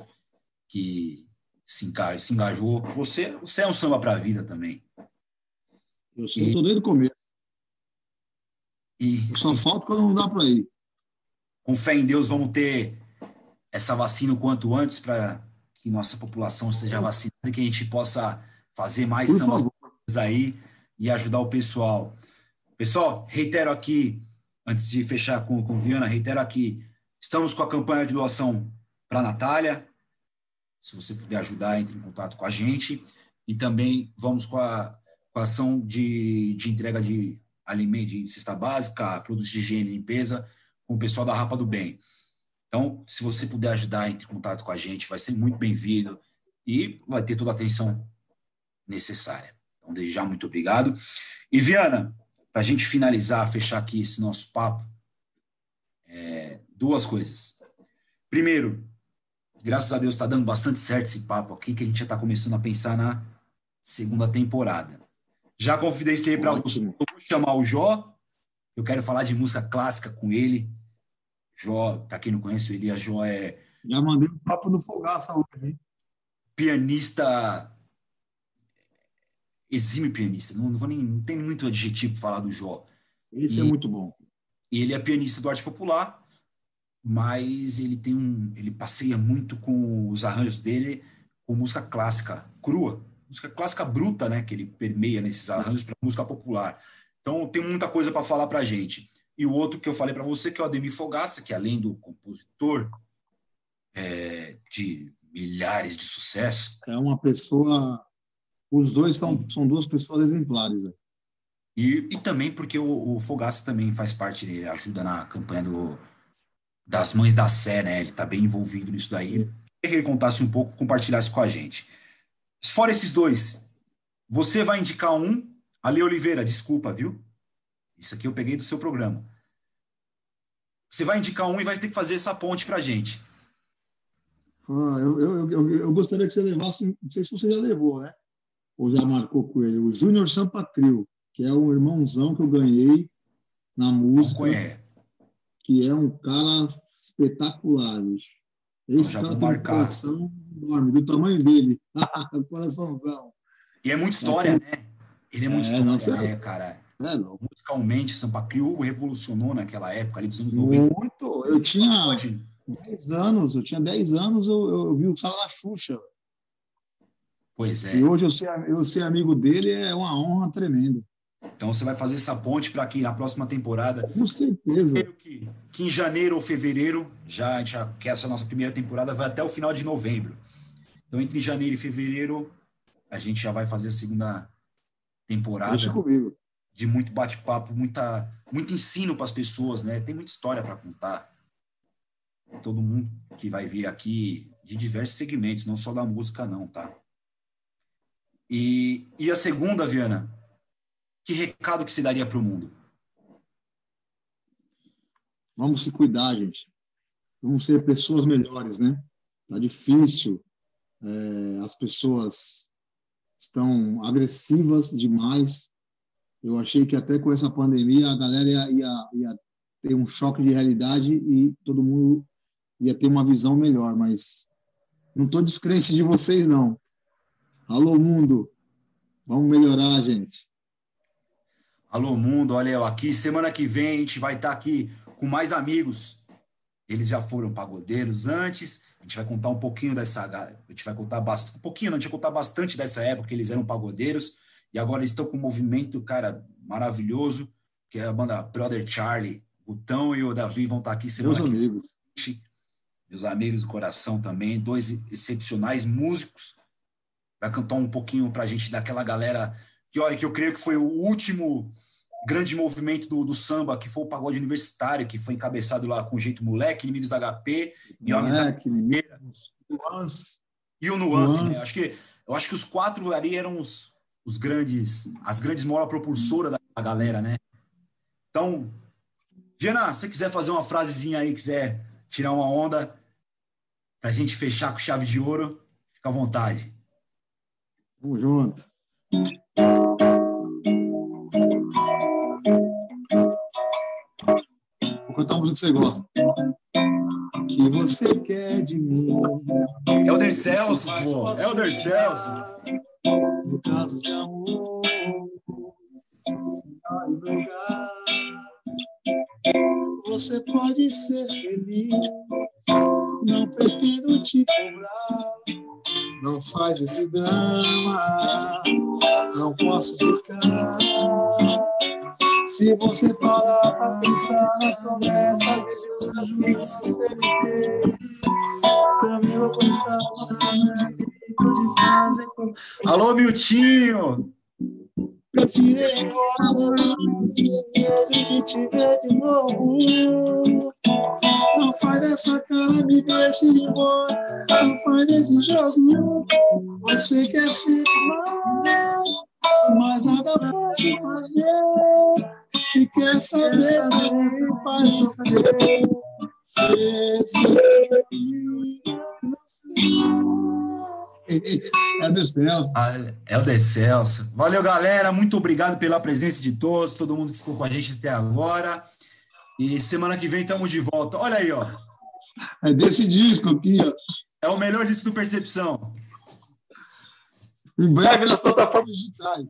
que se, enga, se engajou. Você, você é um samba para a vida também. Eu sou, e, tô desde o começo. E, só falta quando não dá para ir. Com fé em Deus, vamos ter essa vacina o quanto antes para que nossa população seja vacinada e que a gente possa fazer mais coisas aí e ajudar o pessoal. Pessoal, reitero aqui, antes de fechar com, com Viana, reitero aqui, estamos com a campanha de doação para a Natália. Se você puder ajudar, entre em contato com a gente. E também vamos com a, com a ação de, de entrega de alimento, de cesta básica, produtos de higiene e limpeza, com o pessoal da Rapa do Bem. Então, se você puder ajudar, entre em contato com a gente, vai ser muito bem-vindo e vai ter toda a atenção necessária. Então, desde já, muito obrigado. E, Viana, para a gente finalizar, fechar aqui esse nosso papo, é, duas coisas. Primeiro, graças a Deus está dando bastante certo esse papo aqui, que a gente já está começando a pensar na segunda temporada. Já confidenciei para você, vou chamar o Jó, eu quero falar de música clássica com ele, Jó, para quem não conhece o Elias Jó é. Já mandei um papo no Fogaça hoje, hein? Pianista. Exime pianista. Não, não, vou nem, não tem muito adjetivo para falar do Jó. Esse é e, é muito bom. E ele é pianista do arte popular, mas ele tem um. Ele passeia muito com os arranjos dele com música clássica crua, música clássica bruta, né? Que ele permeia nesses arranjos para música popular. Então tem muita coisa para falar para gente. E o outro que eu falei para você, que é o Ademir Fogaça, que além do compositor é, de milhares de sucessos. É uma pessoa. Os dois são, são duas pessoas exemplares. Né? E, e também porque o, o Fogaça também faz parte, ele ajuda na campanha do, das Mães da Sé, né? Ele está bem envolvido nisso daí. Queria que ele contasse um pouco, compartilhasse com a gente. Fora esses dois, você vai indicar um. Ale Oliveira, desculpa, viu? Isso aqui eu peguei do seu programa. Você vai indicar um e vai ter que fazer essa ponte para a gente. Ah, eu, eu, eu, eu, gostaria que você levasse, não sei se você já levou, né? Ou já marcou com ele, o Júnior Sampacril, que é um irmãozão que eu ganhei na música. Que é um cara espetacular, bicho. Esse cara tem um coração enorme, do tamanho dele. Coraçãozão. E é muita história, é, né? Ele é muito é, história, né, cara? É, Musicalmente, Sampa Crio revolucionou naquela época, ali dos anos 90. Muito. Eu tinha 10 anos, eu tinha 10 anos, eu, eu vi o Sala da Xuxa. Pois é. E hoje eu ser, eu ser amigo dele é uma honra tremenda. Então você vai fazer essa ponte para que na próxima temporada. Com certeza. Que, que em janeiro ou fevereiro, já, já que essa nossa primeira temporada vai até o final de novembro. Então entre janeiro e fevereiro a gente já vai fazer a segunda temporada. Deixa comigo de muito bate-papo, muita, muito ensino para as pessoas, né? Tem muita história para contar. Todo mundo que vai vir aqui de diversos segmentos, não só da música, não, tá? E, e a segunda, Viana, que recado que se daria para o mundo? Vamos se cuidar, gente. Vamos ser pessoas melhores, né? Tá difícil. É, as pessoas estão agressivas demais eu achei que até com essa pandemia a galera ia, ia, ia ter um choque de realidade e todo mundo ia ter uma visão melhor, mas não estou descrente de vocês, não. Alô, mundo! Vamos melhorar, gente. Alô, mundo, olha eu aqui. Semana que vem a gente vai estar tá aqui com mais amigos. Eles já foram pagodeiros antes. A gente vai contar um pouquinho dessa. A gente vai contar bastante. Um pouquinho, não, a gente vai contar bastante dessa época que eles eram pagodeiros. E agora estão com um movimento, cara, maravilhoso, que é a banda Brother Charlie. O Tão e o Davi vão estar aqui semana Meus amigos. Meus amigos do coração também, dois excepcionais músicos vai cantar um pouquinho para a gente daquela galera que, olha, que eu creio que foi o último grande movimento do, do, samba, que foi o pagode universitário, que foi encabeçado lá com o Jeito Moleque, Inimigos da HP, e Homens da E o Nuance, né? Acho que, eu acho que os quatro ali eram os, os grandes, as grandes mola propulsora da, da galera, né? Então, Viana, se você quiser fazer uma frasezinha aí, quiser tirar uma onda, para a gente fechar com chave de ouro, fica à vontade. Vamos junto. Vou cantar uma música que você gosta. que você quer de mim? Elder Celso, pô. Elder Celso. No caso de amor, lugar, você pode ser feliz. Não pretendo te cobrar. Não faz esse drama. Não posso ficar. Se você parar pra pensar nas promessas de vidas que você me também vou pensar nas promessas de fazer com. Alô, Miltinho! Prefiro ir embora, desejo de te ver de novo. Não faz essa cara, me deixe embora. Não faz esse jogo. Você quer sempre mais, mas nada posso fazer. Se quer saber, me faz sofrer. É do Celso. É o de Celso. Valeu, galera. Muito obrigado pela presença de todos, todo mundo que ficou com a gente até agora. E semana que vem estamos de volta. Olha aí, ó. É desse disco aqui, ó. É o melhor disco do Percepção. Em breve nas plataformas digitais.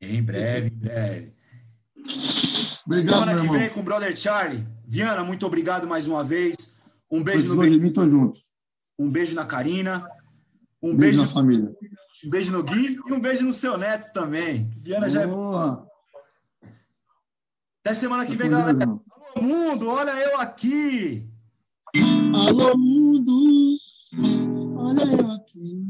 Em breve, em breve. Obrigado, semana que vem com o Brother Charlie. Viana, muito obrigado mais uma vez. Um beijo no Gui. junto. Um beijo na Karina. Um beijo, beijo na família. Um beijo no Gui e um beijo no seu neto também. Viana já é. Até semana que vem, galera. Alô, mundo, olha eu aqui. Alô, mundo, olha eu aqui.